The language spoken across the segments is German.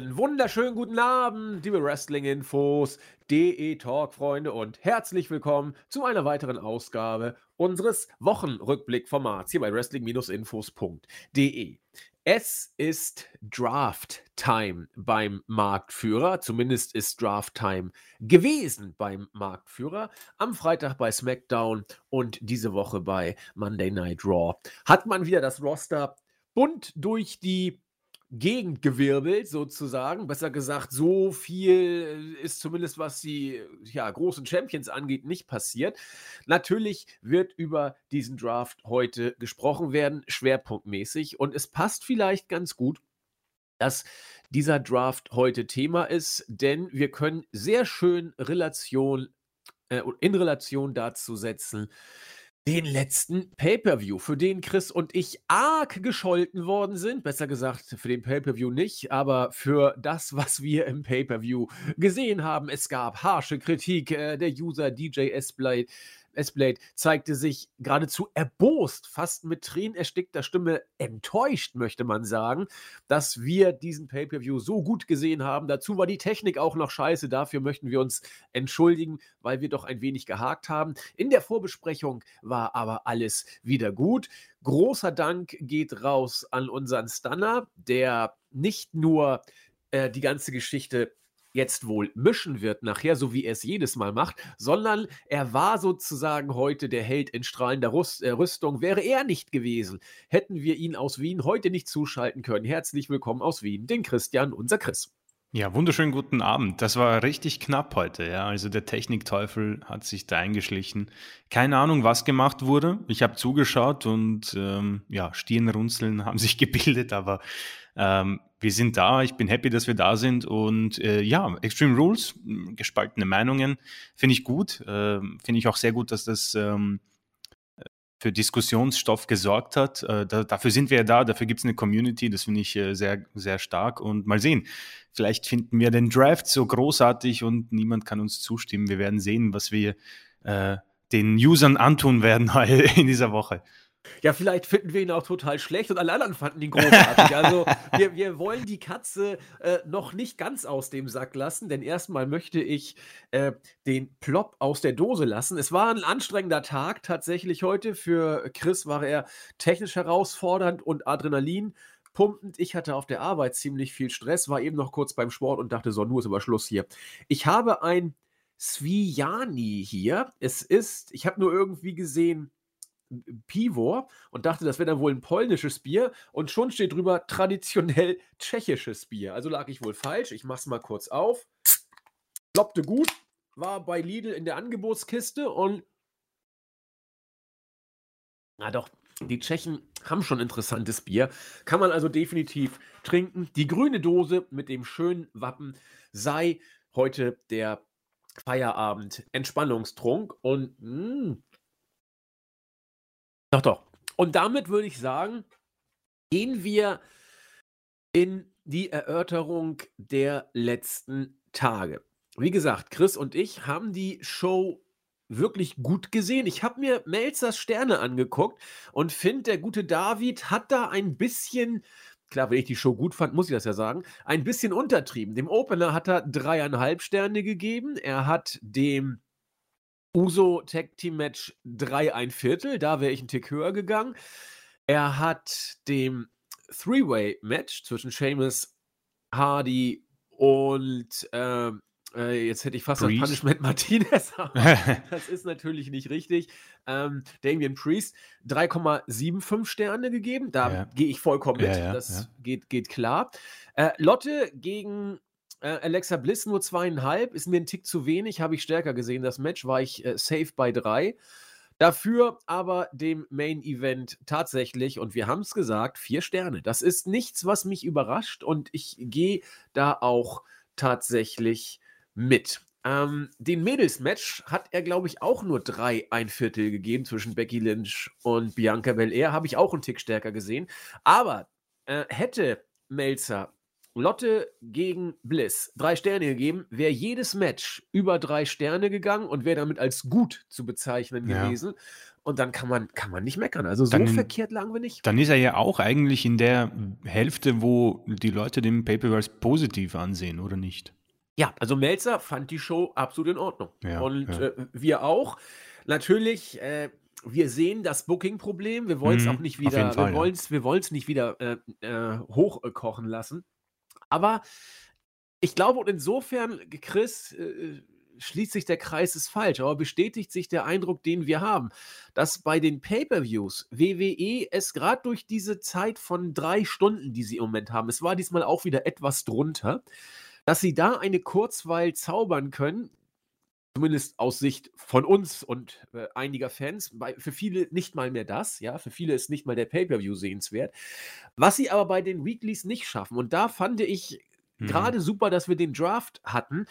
Einen wunderschönen guten Abend, liebe Wrestling-Infos, DE Talk-Freunde und herzlich willkommen zu einer weiteren Ausgabe unseres Wochenrückblick-Formats hier bei Wrestling-Infos.de. Es ist Draft-Time beim Marktführer, zumindest ist Draft-Time gewesen beim Marktführer, am Freitag bei SmackDown und diese Woche bei Monday Night Raw. Hat man wieder das Roster bunt durch die Gegend gewirbelt, sozusagen. Besser gesagt, so viel ist zumindest, was die ja, großen Champions angeht, nicht passiert. Natürlich wird über diesen Draft heute gesprochen werden, schwerpunktmäßig. Und es passt vielleicht ganz gut, dass dieser Draft heute Thema ist, denn wir können sehr schön Relation, äh, in Relation dazu setzen, den letzten Pay-per-View, für den Chris und ich arg gescholten worden sind. Besser gesagt, für den Pay-per-View nicht, aber für das, was wir im Pay-per-View gesehen haben. Es gab harsche Kritik. Äh, der User DJ S-Blade S-Blade zeigte sich geradezu erbost, fast mit tränenerstickter Stimme enttäuscht, möchte man sagen, dass wir diesen Pay-Per-View so gut gesehen haben. Dazu war die Technik auch noch scheiße. Dafür möchten wir uns entschuldigen, weil wir doch ein wenig gehakt haben. In der Vorbesprechung war aber alles wieder gut. Großer Dank geht raus an unseren Stunner, der nicht nur äh, die ganze Geschichte jetzt wohl mischen wird nachher, so wie er es jedes Mal macht, sondern er war sozusagen heute der Held in strahlender Rüst, äh, Rüstung. Wäre er nicht gewesen, hätten wir ihn aus Wien heute nicht zuschalten können. Herzlich willkommen aus Wien, den Christian, unser Chris. Ja, wunderschönen guten Abend. Das war richtig knapp heute, ja. Also der Technikteufel hat sich da eingeschlichen. Keine Ahnung, was gemacht wurde. Ich habe zugeschaut und ähm, ja, Stirnrunzeln haben sich gebildet, aber ähm, wir sind da. Ich bin happy, dass wir da sind. Und äh, ja, Extreme Rules, gespaltene Meinungen, finde ich gut. Äh, finde ich auch sehr gut, dass das ähm, für Diskussionsstoff gesorgt hat. Äh, da, dafür sind wir ja da, dafür gibt es eine Community, das finde ich äh, sehr, sehr stark. Und mal sehen, vielleicht finden wir den Draft so großartig und niemand kann uns zustimmen. Wir werden sehen, was wir äh, den Usern antun werden in dieser Woche. Ja, vielleicht finden wir ihn auch total schlecht und alle anderen fanden ihn großartig. Also wir, wir wollen die Katze äh, noch nicht ganz aus dem Sack lassen, denn erstmal möchte ich äh, den Plop aus der Dose lassen. Es war ein anstrengender Tag tatsächlich heute. Für Chris war er technisch herausfordernd und Adrenalin pumpend. Ich hatte auf der Arbeit ziemlich viel Stress, war eben noch kurz beim Sport und dachte so, nur ist aber Schluss hier. Ich habe ein Sviani hier. Es ist, ich habe nur irgendwie gesehen, Piwor und dachte, das wäre dann wohl ein polnisches Bier und schon steht drüber traditionell tschechisches Bier. Also lag ich wohl falsch. Ich mach's mal kurz auf. Kloppte gut, war bei Lidl in der Angebotskiste und na doch, die Tschechen haben schon interessantes Bier. Kann man also definitiv trinken. Die grüne Dose mit dem schönen Wappen sei heute der Feierabend Entspannungstrunk und mh, mm, doch, doch. Und damit würde ich sagen, gehen wir in die Erörterung der letzten Tage. Wie gesagt, Chris und ich haben die Show wirklich gut gesehen. Ich habe mir Melzers Sterne angeguckt und finde, der gute David hat da ein bisschen, klar, wenn ich die Show gut fand, muss ich das ja sagen, ein bisschen untertrieben. Dem Opener hat er dreieinhalb Sterne gegeben. Er hat dem Uso Tag Team Match 3 ein Viertel, da wäre ich einen Tick höher gegangen. Er hat dem Three-Way Match zwischen Seamus, Hardy und ähm, äh, jetzt hätte ich fast das Punishment Martinez, das ist natürlich nicht richtig. Ähm, Damien Priest 3,75 Sterne gegeben, da ja. gehe ich vollkommen mit, ja, ja, das Geht, geht klar. Äh, Lotte gegen Alexa Bliss nur zweieinhalb, ist mir ein Tick zu wenig, habe ich stärker gesehen. Das Match war ich äh, safe bei drei. Dafür aber dem Main Event tatsächlich, und wir haben es gesagt, vier Sterne. Das ist nichts, was mich überrascht und ich gehe da auch tatsächlich mit. Ähm, den Mädels-Match hat er, glaube ich, auch nur drei ein Viertel gegeben zwischen Becky Lynch und Bianca Belair. Habe ich auch einen Tick stärker gesehen. Aber äh, hätte Melzer Lotte gegen Bliss drei Sterne gegeben, wäre jedes Match über drei Sterne gegangen und wäre damit als gut zu bezeichnen Ja. gewesen. Und dann kann man, kann man nicht meckern. Also so Dann- verkehrt lagen wir nicht. Dann ist er ja auch eigentlich in der Hälfte, wo die Leute den Pay-Per-View als positiv ansehen, oder nicht? Ja, also Melzer fand die Show absolut in Ordnung. Ja, und ja. Äh, wir auch. Natürlich, äh, wir sehen das Booking-Problem. Wir wollen es Mhm, auch nicht wieder, Fall, wir ja. wollen es wir wollen's nicht wieder äh, äh, hochkochen lassen. Aber ich glaube, und insofern, Chris, äh, schließt sich der Kreis ist falsch, aber bestätigt sich der Eindruck, den wir haben, dass bei den Pay-per-Views WWE es gerade durch diese Zeit von drei Stunden, die sie im Moment haben, es war diesmal auch wieder etwas drunter, dass sie da eine Kurzweil zaubern können, zumindest aus Sicht von uns und äh, einiger Fans, bei, für viele nicht mal mehr das, ja, für viele ist nicht mal der Pay-per-View sehenswert, was sie aber bei den Weeklies nicht schaffen. Und da fand ich Mhm. gerade super, dass wir den Draft hatten.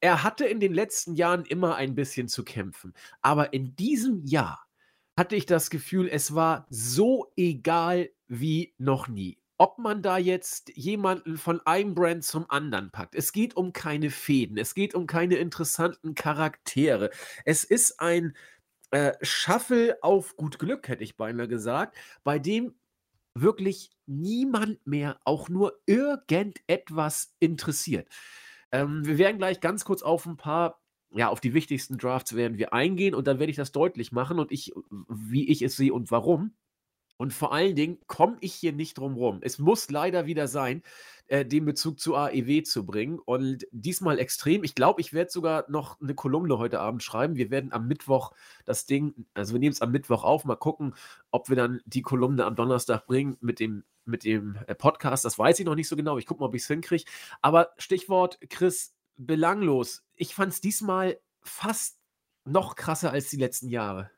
Er hatte in den letzten Jahren immer ein bisschen zu kämpfen, aber in diesem Jahr hatte ich das Gefühl, es war so egal wie noch nie. Ob man da jetzt jemanden von einem Brand zum anderen packt. Es geht um keine Fäden, es geht um keine interessanten Charaktere. Es ist ein äh, Shuffle auf gut Glück, hätte ich beinahe gesagt, bei dem wirklich niemand mehr auch nur irgendetwas interessiert. Ähm, wir werden gleich ganz kurz auf ein paar, ja, auf die wichtigsten Drafts werden wir eingehen und dann werde ich das deutlich machen und ich, wie ich es sehe und warum. Und vor allen Dingen komme ich hier nicht drum rum. Es muss leider wieder sein, äh, den Bezug zu AEW zu bringen. Und diesmal extrem. Ich glaube, ich werde sogar noch eine Kolumne heute Abend schreiben. Wir werden am Mittwoch das Ding, also wir nehmen es am Mittwoch auf, mal gucken, ob wir dann die Kolumne am Donnerstag bringen mit dem, mit dem äh, Podcast. Das weiß ich noch nicht so genau. Ich gucke mal, ob ich es hinkriege. Aber Stichwort Chris, belanglos. Ich fand es diesmal fast noch krasser als die letzten Jahre.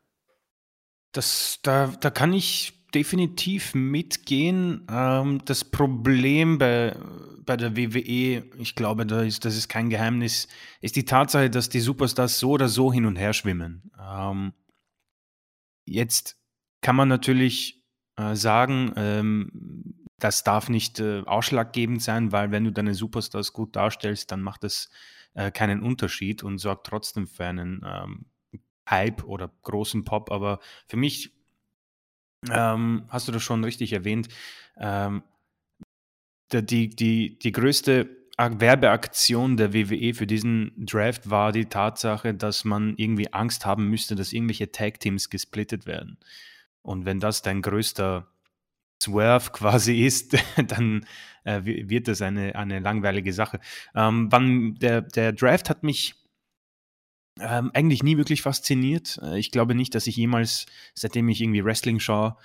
Das, da, da kann ich definitiv mitgehen. Ähm, das Problem bei, bei der WWE, ich glaube, da ist, das ist kein Geheimnis, ist die Tatsache, dass die Superstars so oder so hin und her schwimmen. Ähm, jetzt kann man natürlich äh, sagen, ähm, das darf nicht äh, ausschlaggebend sein, weil wenn du deine Superstars gut darstellst, dann macht das äh, keinen Unterschied und sorgt trotzdem für einen Hype oder großen Pop. Aber für mich ähm, hast du das schon richtig erwähnt, ähm, die, die, die größte Ak- Werbeaktion der WWE für diesen Draft war die Tatsache, dass man irgendwie Angst haben müsste, dass irgendwelche Tag-Teams gesplittet werden. Und wenn das dein größter Swerve quasi ist, dann äh, wi- wird das eine, eine langweilige Sache. Ähm, wann, der, der Draft hat mich ähm, eigentlich nie wirklich fasziniert. Äh, Ich glaube nicht, dass ich jemals, seitdem ich irgendwie Wrestling schaue,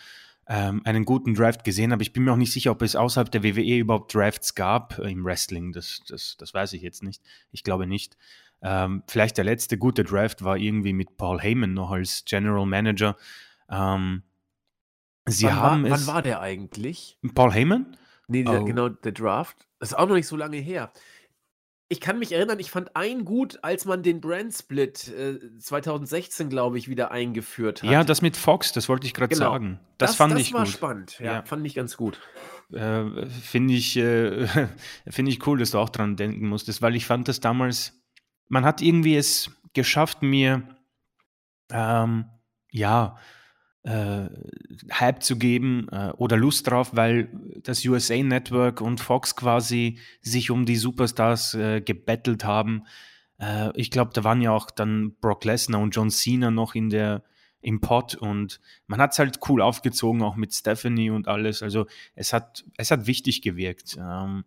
ähm, einen guten Draft gesehen habe. Ich bin mir auch nicht sicher, ob es außerhalb der WWE überhaupt Drafts gab äh, im Wrestling. Das, das, das weiß ich jetzt nicht. Ich glaube nicht. Ähm, vielleicht der letzte gute Draft war irgendwie mit Paul Heyman noch als General Manager. Ähm, sie wann, haben war, es. wann war der eigentlich? Paul Heyman? Nee, Oh. genau, der Draft. Das ist auch noch nicht so lange her. Ich kann mich erinnern, ich fand einen gut, als man den Brand Split äh, 2016, glaube ich, wieder eingeführt hat. Ja, das mit Fox, das wollte ich gerade Genau. sagen. Das, fand ich war gut. spannend. Ja, Ja. fand ich ganz gut. äh, finde ich, äh, finde ich cool, dass du auch dran denken musstest, weil ich fand das damals, man hat irgendwie es geschafft, mir ähm, ja, äh, Hype zu geben äh, oder Lust drauf, weil das USA Network und Fox quasi sich um die Superstars äh, gebettelt haben. Äh, ich glaube, da waren ja auch dann Brock Lesnar und John Cena noch in der im Pod und man hat es halt cool aufgezogen, auch mit Stephanie und alles. Also es hat, es hat wichtig gewirkt. Ähm,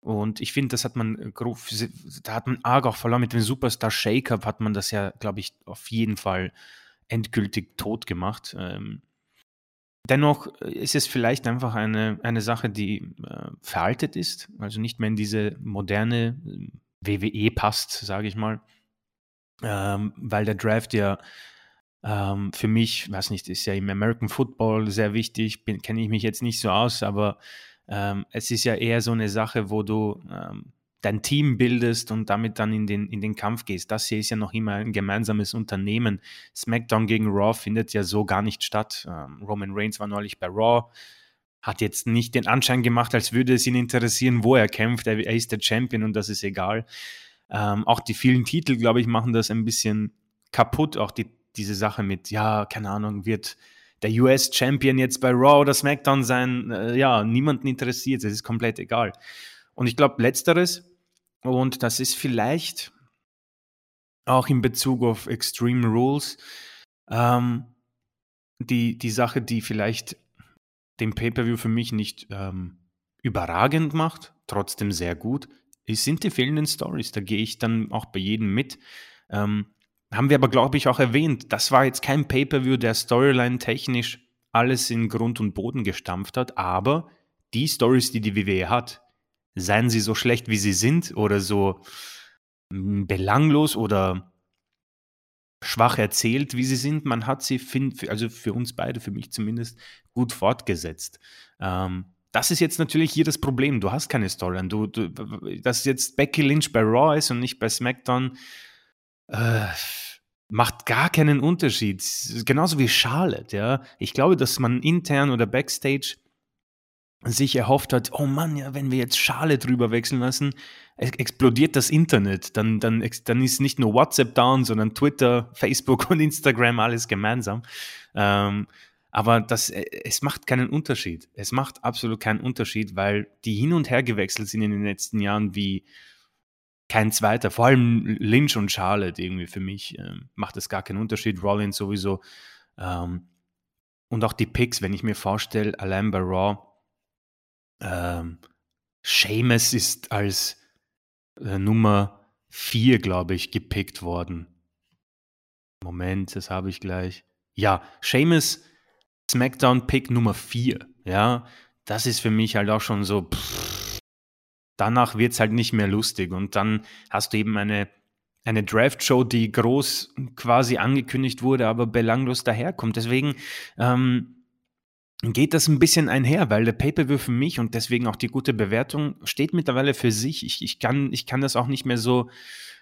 und ich finde, das hat man, äh, da hat man arg auch verloren. Mit dem Superstar Shake-Up hat man das ja, glaube ich, auf jeden Fall endgültig tot gemacht. Ähm, dennoch ist es vielleicht einfach eine, eine Sache, die äh, veraltet ist, also nicht mehr in diese moderne äh, WWE passt, sage ich mal. Ähm, weil der Draft ja ähm, für mich, weiß nicht, ist ja im American Football sehr wichtig, kenne ich mich jetzt nicht so aus, aber ähm, es ist ja eher so eine Sache, wo du ähm, dein Team bildest und damit dann in den, in den Kampf gehst. Das hier ist ja noch immer ein gemeinsames Unternehmen. SmackDown gegen Raw findet ja so gar nicht statt. Ähm, Roman Reigns war neulich bei Raw. hat jetzt nicht den Anschein gemacht, als würde es ihn interessieren, wo er kämpft. Er, er ist der Champion und das ist egal. Ähm, auch die vielen Titel, glaube ich, machen das ein bisschen kaputt. Auch die, diese Sache mit, ja, keine Ahnung, wird der US-Champion jetzt bei Raw oder SmackDown sein? Äh, ja, niemanden interessiert. Es ist komplett egal. Und ich glaube, letzteres, und das ist vielleicht auch in Bezug auf Extreme Rules, ähm, die, die Sache, die vielleicht den Pay-Per-View für mich nicht ähm, überragend macht, trotzdem sehr gut, ist, sind die fehlenden Stories. Da gehe ich dann auch bei jedem mit. Ähm, haben wir aber, glaube ich, auch erwähnt, das war jetzt kein Pay-Per-View, der Storyline technisch alles in Grund und Boden gestampft hat, aber die Stories, die die WWE hat, seien sie so schlecht, wie sie sind oder so hm, belanglos oder schwach erzählt, wie sie sind, man hat sie, find, also für uns beide, für mich zumindest, gut fortgesetzt. Ähm, das ist jetzt natürlich hier das Problem. Du hast keine Storyline. Du, du, dass jetzt Becky Lynch bei Raw ist und nicht bei SmackDown, äh, macht gar keinen Unterschied. Genauso wie Charlotte, ja. Ich glaube, dass man intern oder backstage sich erhofft hat, oh Mann, ja, wenn wir jetzt Schale drüber wechseln lassen, explodiert das Internet. Dann, dann, dann ist nicht nur WhatsApp down, sondern Twitter, Facebook und Instagram alles gemeinsam. Ähm, aber das, äh, es macht keinen Unterschied. Es macht absolut keinen Unterschied, weil die hin und her gewechselt sind in den letzten Jahren wie kein zweiter. Vor allem Lynch und Charlotte irgendwie für mich ähm, macht es gar keinen Unterschied. Rollins sowieso. Ähm, und auch die Picks, wenn ich mir vorstelle, allein bei Raw, ähm, Seamus ist als äh, Nummer 4, glaube ich, gepickt worden. Moment, das habe ich gleich. Ja, Seamus SmackDown-Pick Nummer 4. Ja, das ist für mich halt auch schon so. Pff, danach wird es halt nicht mehr lustig. Und dann hast du eben eine, eine Draft-Show, die groß quasi angekündigt wurde, aber belanglos daherkommt. Deswegen ähm, geht das ein bisschen einher, weil der Pay-Per-View für mich und deswegen auch die gute Bewertung steht mittlerweile für sich. Ich, ich, kann, ich kann das auch nicht mehr so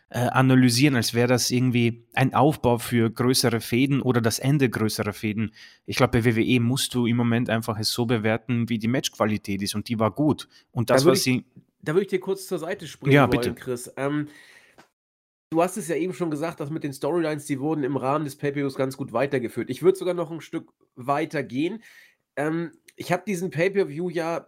äh, analysieren, als wäre das irgendwie ein Aufbau für größere Fäden oder das Ende größerer Fäden. Ich glaube, bei WWE musst du im Moment einfach es so bewerten, wie die Matchqualität ist und die war gut. Und das, da was sie. Da würde ich dir kurz zur Seite springen ja, wollen, bitte. Chris. Ähm, Du hast es ja eben schon gesagt, dass mit den Storylines, die wurden im Rahmen des Pay-Per-Views ganz gut weitergeführt. Ich würde sogar noch ein Stück weiter gehen. Ähm, ich habe diesen Pay-Per-View ja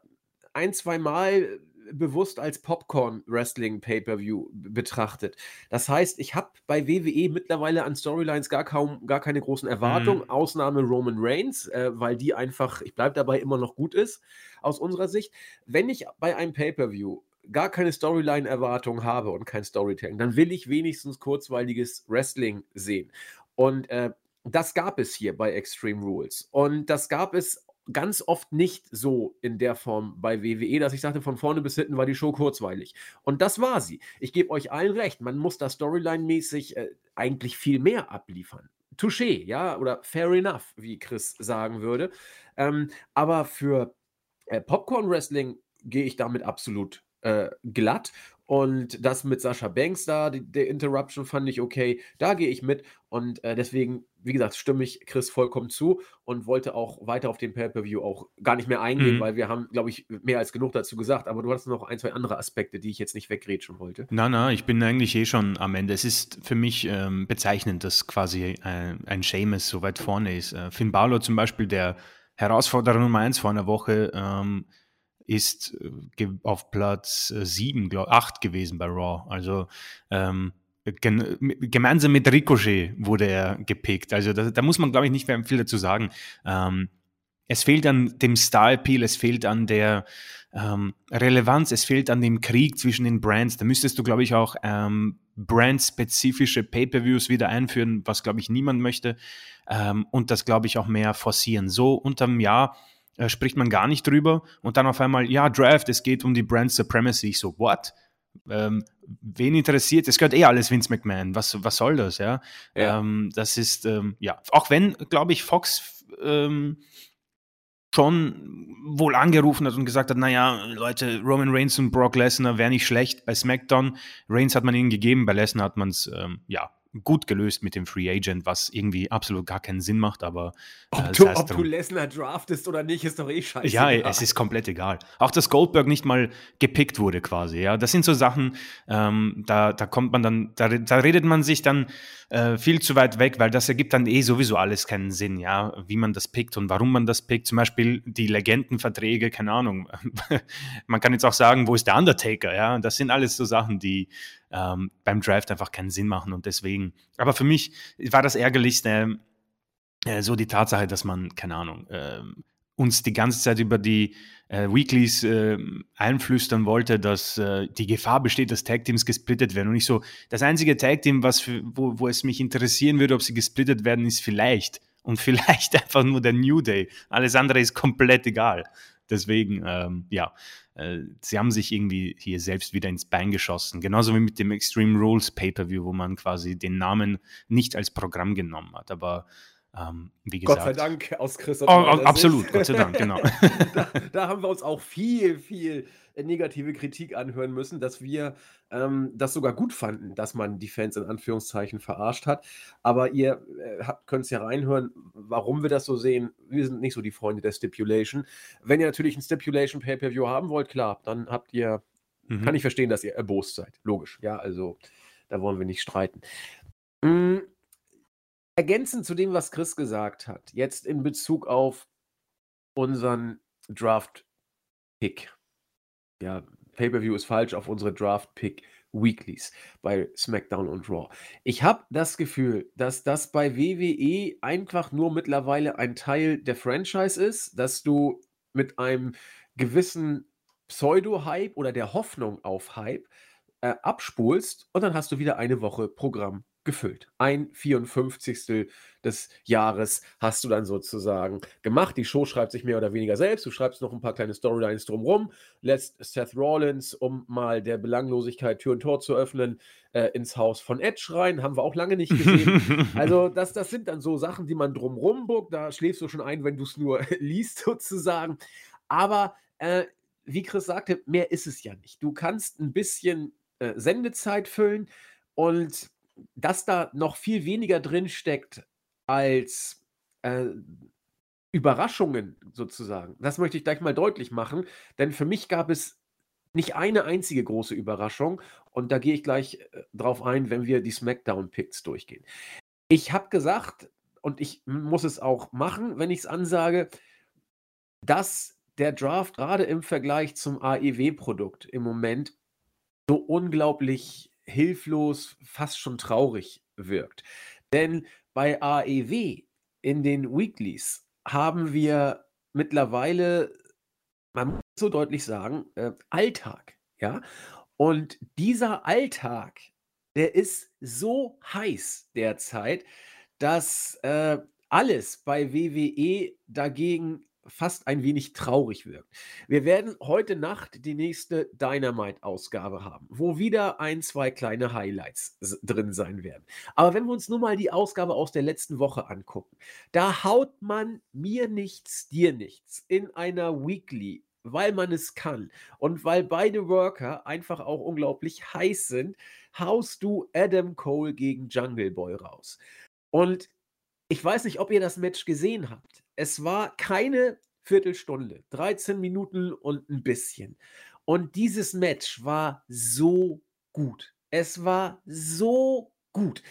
ein, zwei Mal bewusst als Popcorn-Wrestling-Pay-Per-View betrachtet. Das heißt, ich habe bei WWE mittlerweile an Storylines gar kaum, gar keine großen Erwartungen, Mhm. Ausnahme Roman Reigns, äh, weil die einfach, ich bleibe dabei, immer noch gut ist, aus unserer Sicht. Wenn ich bei einem Pay-Per-View gar keine Storyline-Erwartung habe und kein Storytelling, dann will ich wenigstens kurzweiliges Wrestling sehen. Und äh, das gab es hier bei Extreme Rules. Und das gab es ganz oft nicht so in der Form bei WWE, dass ich sagte, von vorne bis hinten war die Show kurzweilig. Und das war sie. Ich gebe euch allen recht, man muss da Storyline-mäßig äh, eigentlich viel mehr abliefern. Touché, ja, oder fair enough, wie Chris sagen würde. Ähm, aber für äh, Popcorn-Wrestling gehe ich damit absolut äh, glatt. Und das mit Sascha Banks da, die, der Interruption fand ich okay. Da gehe ich mit. Und äh, deswegen, wie gesagt, stimme ich Chris vollkommen zu und wollte auch weiter auf den Pay-Per-View auch gar nicht mehr eingehen, Mhm. weil wir haben, glaube ich, mehr als genug dazu gesagt. Aber du hattest noch ein, zwei andere Aspekte, die ich jetzt nicht weggrätschen wollte. Na, na, ich bin eigentlich eh schon am Ende. Es ist für mich ähm, bezeichnend, dass quasi äh, ein Seamus so weit vorne ist. Äh, Finn Balor zum Beispiel, der Herausforderer Nummer 1 vor einer Woche, ähm, ist äh, auf Platz 7, glaube 8 gewesen bei Raw. Also ähm, gemeinsam mit Ricochet wurde er gepickt. Also da, da muss man, glaube ich, nicht mehr viel dazu sagen. Ähm, es fehlt an dem Star-Appeal, es fehlt an der ähm, Relevanz, es fehlt an dem Krieg zwischen den Brands. Da müsstest du, glaube ich, auch ähm, brandspezifische Pay-per-Views wieder einführen, was, glaube ich, niemand möchte. Ähm, und das, glaube ich, auch mehr forcieren. So unterm Jahr äh, spricht man gar nicht drüber und dann auf einmal, ja, Draft, es geht um die Brand Supremacy. Ich so, what? Ähm, wen interessiert? Es gehört eh alles Vince McMahon. Was, was soll das, ja? Ja. Ähm, das ist, ähm, ja, auch wenn, glaube ich, Fox ähm, schon wohl angerufen hat und gesagt hat, naja, Leute, Roman Reigns und Brock Lesnar wäre nicht schlecht bei SmackDown. Reigns hat man ihnen gegeben, bei Lesnar hat man es, ähm, ja, gut gelöst mit dem Free Agent, was irgendwie absolut gar keinen Sinn macht, aber äh, ob, du, ob du Lesnar draftest oder nicht, ist doch eh scheiße. Ja, es ist komplett egal. Auch dass Goldberg nicht mal gepickt wurde quasi, ja. Das sind so Sachen, ähm, da, da kommt man dann, da, da redet man sich dann äh, viel zu weit weg, weil das ergibt dann eh sowieso alles keinen Sinn, ja, wie man das pickt und warum man das pickt. Zum Beispiel die Legendenverträge, keine Ahnung. man kann jetzt auch sagen, wo ist der Undertaker, ja. Das sind alles so Sachen, die ähm, beim Draft einfach keinen Sinn machen und deswegen. Aber für mich war das Ärgerlichste äh, so die Tatsache, dass man, keine Ahnung, äh, uns die ganze Zeit über die äh, Weeklies äh, einflüstern wollte, dass äh, die Gefahr besteht, dass Tag Teams gesplittet werden. Und ich so, das einzige Tag Team, was für, wo, wo es mich interessieren würde, ob sie gesplittet werden, ist vielleicht. Und vielleicht einfach nur der New Day. Alles andere ist komplett egal. Deswegen, ähm, ja, äh, sie haben sich irgendwie hier selbst wieder ins Bein geschossen. Genauso wie mit dem Extreme Rules Pay-Per-View, wo man quasi den Namen nicht als Programm genommen hat. Aber ähm, wie gesagt. Gott sei Dank aus Chris. Oh, absolut, Gott sei Dank, genau. da, da, haben wir uns auch viel, viel negative Kritik anhören müssen, dass wir ähm, das sogar gut fanden, dass man die Fans in Anführungszeichen verarscht hat. Aber ihr äh, könnt es ja reinhören, warum wir das so sehen. Wir sind nicht so die Freunde der Stipulation. Wenn ihr natürlich ein Stipulation Pay-Per-View haben wollt, klar, dann habt ihr, mhm. kann ich verstehen, dass ihr erbost seid. Logisch, ja, also da wollen wir nicht streiten. Mhm Ergänzend zu dem, was Chris gesagt hat, jetzt in Bezug auf unseren Draft-Pick. Ja, Pay-per-view ist falsch, auf unsere Draft-Pick Weeklies bei SmackDown und Raw. Ich habe das Gefühl, dass das bei WWE einfach nur mittlerweile ein Teil der Franchise ist, dass du mit einem gewissen Pseudo-Hype oder der Hoffnung auf Hype äh, abspulst und dann hast du wieder eine Woche Programm gefüllt. Ein 54. des Jahres hast du dann sozusagen gemacht. Die Show schreibt sich mehr oder weniger selbst. Du schreibst noch ein paar kleine Storylines drumherum, lässt Seth Rollins, um mal der Belanglosigkeit Tür und Tor zu öffnen, äh, ins Haus von Edge rein. Haben wir auch lange nicht gesehen. also, das, das sind dann so Sachen, die man drumrum buckt. Da schläfst du schon ein, wenn du es nur liest, sozusagen. Aber äh, wie Chris sagte, mehr ist es ja nicht. Du kannst ein bisschen äh, Sendezeit füllen und dass da noch viel weniger drin steckt als äh, Überraschungen sozusagen. Das möchte ich gleich mal deutlich machen, denn für mich gab es nicht eine einzige große Überraschung und da gehe ich gleich äh, drauf ein, wenn wir die SmackDown-Picks durchgehen. Ich habe gesagt, und ich muss es auch machen, wenn ich es ansage, dass der Draft gerade im Vergleich zum AEW-Produkt im Moment so unglaublich hilflos, fast schon traurig wirkt. Denn bei AEW in den Weeklies haben wir mittlerweile, man muss so deutlich sagen, äh, Alltag. Ja? Und dieser Alltag, der ist so heiß derzeit, dass äh, alles bei WWE dagegen fast ein wenig traurig wirkt. Wir werden heute Nacht die nächste Dynamite-Ausgabe haben, wo wieder ein, zwei kleine Highlights drin sein werden. Aber wenn wir uns nur mal die Ausgabe aus der letzten Woche angucken, da haut man mir nichts, dir nichts in einer Weekly weil man es kann und weil beide Worker einfach auch unglaublich heiß sind, haust du Adam Cole gegen Jungle Boy raus. Und ich weiß nicht, ob ihr das Match gesehen habt. Es war keine Viertelstunde, 13 Minuten und ein bisschen. Und dieses Match war so gut. Es war so gut.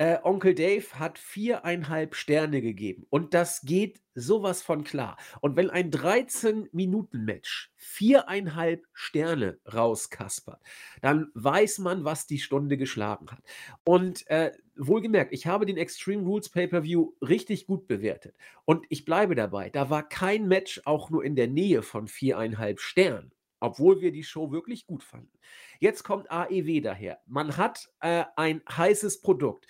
Äh, Onkel Dave hat viereinhalb Sterne gegeben. Und das geht sowas von klar. Und wenn ein 13-Minuten-Match viereinhalb Sterne rauskaspert, dann weiß man, was die Stunde geschlagen hat. Und äh, wohlgemerkt, ich habe den Extreme Rules Pay-Per-View richtig gut bewertet. Und ich bleibe dabei, da war kein Match auch nur in der Nähe von viereinhalb Sternen obwohl wir die Show wirklich gut fanden. Jetzt kommt AEW daher. Man hat äh, ein heißes Produkt.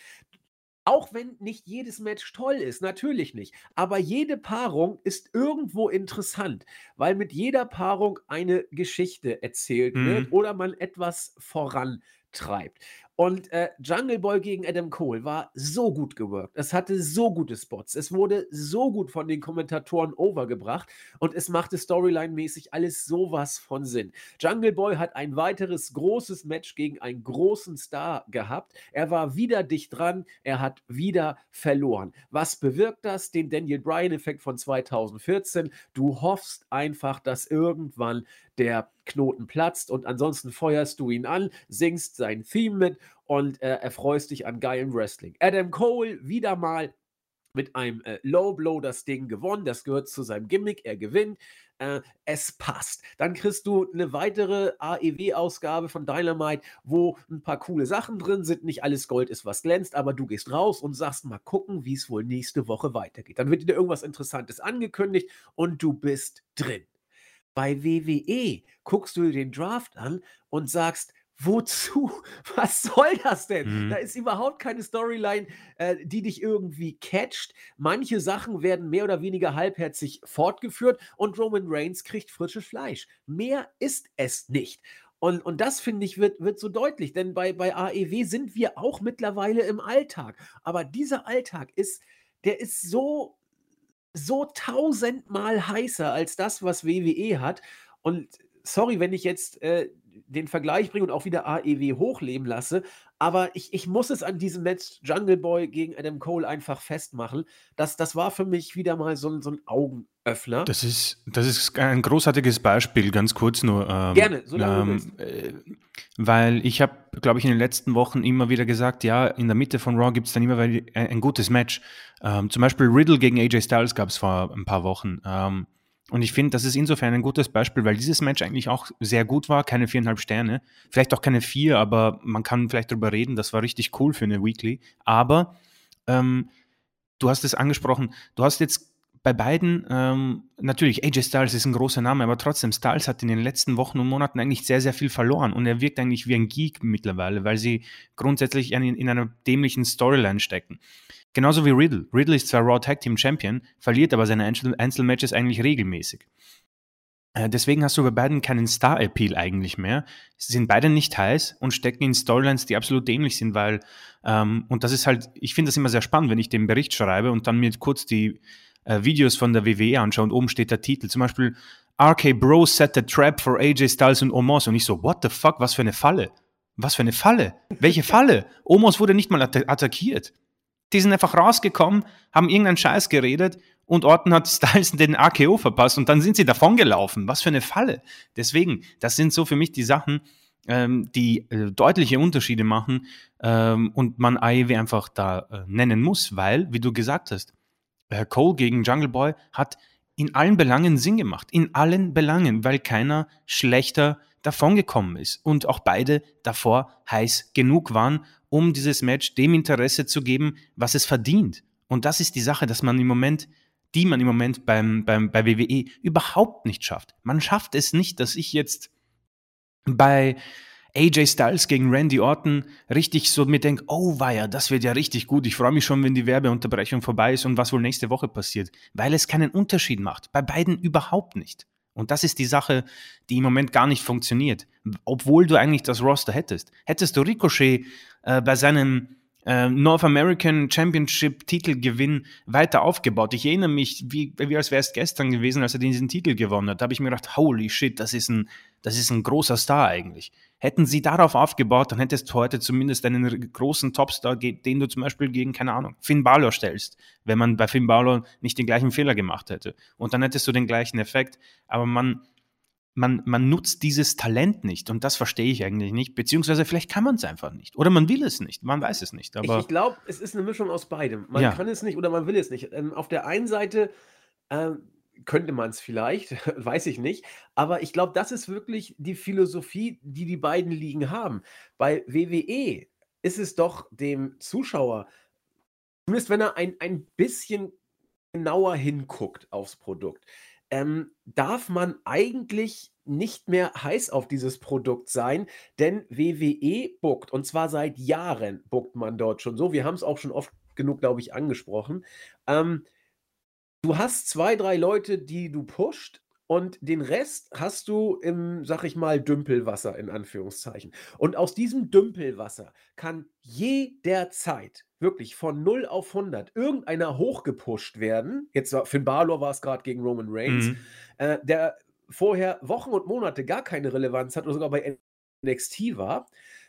Auch wenn nicht jedes Match toll ist, natürlich nicht. Aber jede Paarung ist irgendwo interessant, weil mit jeder Paarung eine Geschichte erzählt mhm. wird oder man etwas vorantreibt. Und äh, Jungle Boy gegen Adam Cole war so gut geworkt. Es hatte so gute Spots. Es wurde so gut von den Kommentatoren overgebracht und es machte Storyline-mäßig alles sowas von Sinn. Jungle Boy hat ein weiteres großes Match gegen einen großen Star gehabt. Er war wieder dicht dran. Er hat wieder verloren. Was bewirkt das? Den Daniel Bryan-Effekt von 2014. Du hoffst einfach, dass irgendwann der Knoten platzt und ansonsten feuerst du ihn an, singst sein Theme mit und äh, erfreust dich an geilem Wrestling. Adam Cole wieder mal mit einem äh, Low Blow das Ding gewonnen. Das gehört zu seinem Gimmick. Er gewinnt. Äh, es passt. Dann kriegst du eine weitere AEW-Ausgabe von Dynamite, wo ein paar coole Sachen drin sind. Nicht alles Gold ist, was glänzt, aber du gehst raus und sagst mal gucken, wie es wohl nächste Woche weitergeht. Dann wird dir irgendwas Interessantes angekündigt und du bist drin. Bei WWE guckst du dir den Draft an und sagst, wozu? Was soll das denn? Mhm. Da ist überhaupt keine Storyline, äh, die dich irgendwie catcht. Manche Sachen werden mehr oder weniger halbherzig fortgeführt und Roman Reigns kriegt frisches Fleisch. Mehr ist es nicht. Und, und das, finde ich, wird, wird so deutlich, denn bei, bei AEW sind wir auch mittlerweile im Alltag. Aber dieser Alltag ist, der ist so so tausendmal heißer als das, was WWE hat. Und sorry, wenn ich jetzt äh, den Vergleich bringe und auch wieder AEW hochleben lasse, aber ich, ich muss es an diesem Match Jungle Boy gegen Adam Cole einfach festmachen. Das, das war für mich wieder mal so, ein, so ein Augenöffner. Das ist, das ist ein großartiges Beispiel, ganz kurz nur. Ähm, Gerne, so lange ähm, äh, Weil ich habe, glaube ich, in den letzten Wochen immer wieder gesagt, ja, in der Mitte von Raw gibt es dann immer ein, ein gutes Match. Ähm, zum Beispiel Riddle gegen AJ Styles gab es vor ein paar Wochen. Ähm, und ich finde, das ist insofern ein gutes Beispiel, weil dieses Match eigentlich auch sehr gut war. Keine viereinhalb Sterne. Vielleicht auch keine vier, aber man kann vielleicht darüber reden. Das war richtig cool für eine Weekly. Aber ähm, du hast es angesprochen. Du hast jetzt bei beiden, ähm, natürlich, AJ Styles ist ein großer Name, aber trotzdem, Styles hat in den letzten Wochen und Monaten eigentlich sehr, sehr viel verloren und er wirkt eigentlich wie ein Geek mittlerweile, weil sie grundsätzlich in, in einer dämlichen Storyline stecken. Genauso wie Riddle. Riddle ist zwar Raw Tag Team Champion, verliert aber seine Einzel Einzelmatches eigentlich regelmäßig. Äh, deswegen hast du bei beiden keinen Star-Appeal eigentlich mehr. Sie sind beide nicht heiß und stecken in Storylines, die absolut dämlich sind, weil, ähm, und das ist halt, ich finde das immer sehr spannend, wenn ich den Bericht schreibe und dann mir kurz die äh, Videos von der WWE anschaue und oben steht der Titel, zum Beispiel RK Bro set the trap for AJ Styles und Omos und ich so, what the fuck, was für eine Falle? Was für eine Falle? Welche Falle? Omos wurde nicht mal attackiert. Die sind einfach rausgekommen, haben irgendeinen Scheiß geredet und Orton hat Styles den AKO verpasst und dann sind sie davongelaufen. Was für eine Falle. Deswegen, das sind so für mich die Sachen, ähm, die äh, deutliche Unterschiede machen ähm, und man AEW einfach da äh, nennen muss, weil, wie du gesagt hast, äh, Cole gegen Jungle Boy hat in allen Belangen Sinn gemacht. In allen Belangen, weil keiner schlechter davongekommen ist und auch beide davor heiß genug waren um dieses Match dem Interesse zu geben, was es verdient. Und das ist die Sache, dass man im Moment, die man im Moment beim, beim, bei WWE überhaupt nicht schafft. Man schafft es nicht, dass ich jetzt bei AJ Styles gegen Randy Orton richtig so mir denke, oh weia, das wird ja richtig gut. Ich freue mich schon, wenn die Werbeunterbrechung vorbei ist und was wohl nächste Woche passiert. Weil es keinen Unterschied macht. Bei beiden überhaupt nicht. Und das ist die Sache, die im Moment gar nicht funktioniert. Obwohl du eigentlich das Roster hättest. Hättest du Ricochet äh, bei seinem äh, North American Championship Titelgewinn weiter aufgebaut. Ich erinnere mich, wie, wie als wäre es gestern gewesen, als er diesen Titel gewonnen hat. Da habe ich mir gedacht, holy shit, das ist ein, das ist ein großer Star eigentlich. Hätten sie darauf aufgebaut, dann hättest du heute zumindest einen großen Topstar, den du zum Beispiel gegen, keine Ahnung, Finn Balor stellst, wenn man bei Finn Balor nicht den gleichen Fehler gemacht hätte. Und dann hättest du den gleichen Effekt. Aber man, man, man nutzt dieses Talent nicht und das verstehe ich eigentlich nicht, beziehungsweise vielleicht kann man es einfach nicht oder man will es nicht, man weiß es nicht. Aber ich, ich glaube, es ist eine Mischung aus beidem. Man ja. kann es nicht oder man will es nicht. Ähm, auf der einen Seite äh, könnte man es vielleicht, weiß ich nicht, aber ich glaube, das ist wirklich die Philosophie, die die beiden Ligen haben. Bei WWE ist es doch dem Zuschauer, zumindest wenn er ein, ein bisschen genauer hinguckt aufs Produkt, ähm, darf man eigentlich nicht mehr heiß auf dieses Produkt sein, denn WWE buckt und zwar seit Jahren buckt man dort schon so. Wir haben es auch schon oft genug, glaube ich, angesprochen. Ähm, du hast zwei, drei Leute, die du pusht und den Rest hast du im, sag ich mal, Dümpelwasser in Anführungszeichen. Und aus diesem Dümpelwasser kann jederzeit wirklich von 0 auf 100 irgendeiner hochgepusht werden. Jetzt war Finn Balor war es gerade gegen Roman Reigns, mhm. äh, der vorher Wochen und Monate gar keine Relevanz hat oder sogar bei NXT war.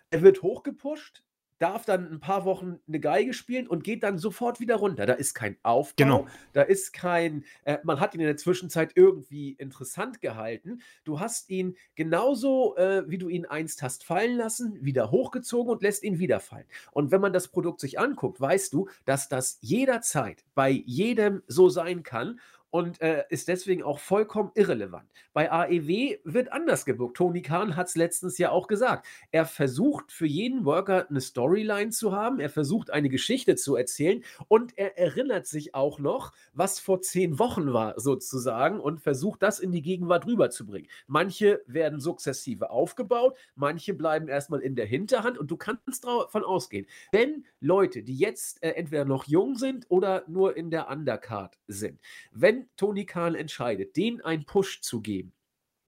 Er wird hochgepusht, darf dann ein paar Wochen eine Geige spielen und geht dann sofort wieder runter. Da ist kein Aufbau, genau. da ist kein, äh, man hat ihn in der Zwischenzeit irgendwie interessant gehalten. Du hast ihn genauso, äh, wie du ihn einst hast fallen lassen, wieder hochgezogen und lässt ihn wieder fallen. Und wenn man das Produkt sich anguckt, weißt du, dass das jederzeit bei jedem so sein kann und äh, ist deswegen auch vollkommen irrelevant. Bei AEW wird anders gebucht. Tony Khan hat es letztens ja auch gesagt. Er versucht für jeden Worker eine Storyline zu haben, er versucht eine Geschichte zu erzählen und er erinnert sich auch noch, was vor zehn Wochen war, sozusagen, und versucht das in die Gegenwart rüberzubringen. Manche werden sukzessive aufgebaut, manche bleiben erstmal in der Hinterhand und du kannst davon ausgehen, wenn Leute, die jetzt äh, entweder noch jung sind oder nur in der Undercard sind, wenn Tony Khan entscheidet, denen einen Push zu geben,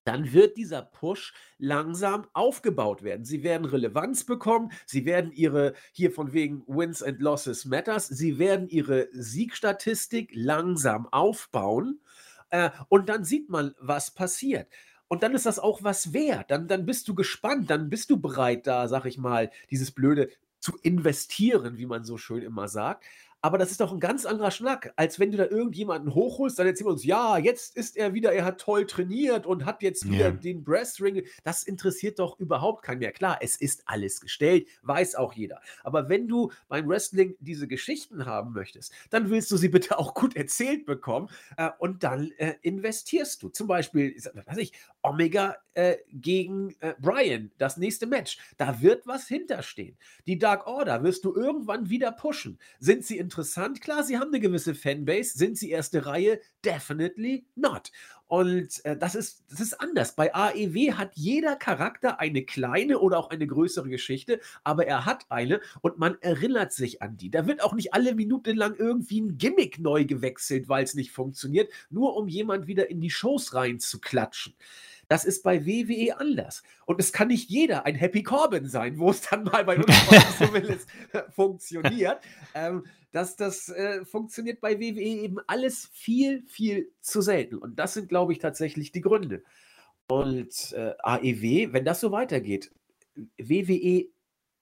dann wird dieser Push langsam aufgebaut werden. Sie werden Relevanz bekommen, sie werden ihre, hier von wegen Wins and Losses Matters, sie werden ihre Siegstatistik langsam aufbauen äh, und dann sieht man, was passiert. Und dann ist das auch was wert. Dann, dann bist du gespannt, dann bist du bereit, da, sag ich mal, dieses Blöde zu investieren, wie man so schön immer sagt. Aber das ist doch ein ganz anderer Schnack, als wenn du da irgendjemanden hochholst, dann erzählen wir uns, ja, jetzt ist er wieder, er hat toll trainiert und hat jetzt wieder yeah. den Breastring. Das interessiert doch überhaupt keinen mehr. Klar, es ist alles gestellt, weiß auch jeder. Aber wenn du beim Wrestling diese Geschichten haben möchtest, dann willst du sie bitte auch gut erzählt bekommen äh, und dann äh, investierst du. Zum Beispiel, was weiß ich, Omega äh, gegen äh, Brian, das nächste Match. Da wird was hinterstehen. Die Dark Order wirst du irgendwann wieder pushen. Sind sie interessant? Klar, sie haben eine gewisse Fanbase. Sind sie erste Reihe? Definitely not. Und äh, das, ist, das ist anders. Bei AEW hat jeder Charakter eine kleine oder auch eine größere Geschichte, aber er hat eine und man erinnert sich an die. Da wird auch nicht alle Minuten lang irgendwie ein Gimmick neu gewechselt, weil es nicht funktioniert, nur um jemand wieder in die Shows reinzuklatschen. Das ist bei WWE anders. Und es kann nicht jeder ein Happy Corbin sein, wo es dann mal bei uns zumindest funktioniert. Ähm, dass das äh, funktioniert bei WWE eben alles viel, viel zu selten. Und das sind, glaube ich, tatsächlich die Gründe. Und äh, AEW, wenn das so weitergeht, WWE,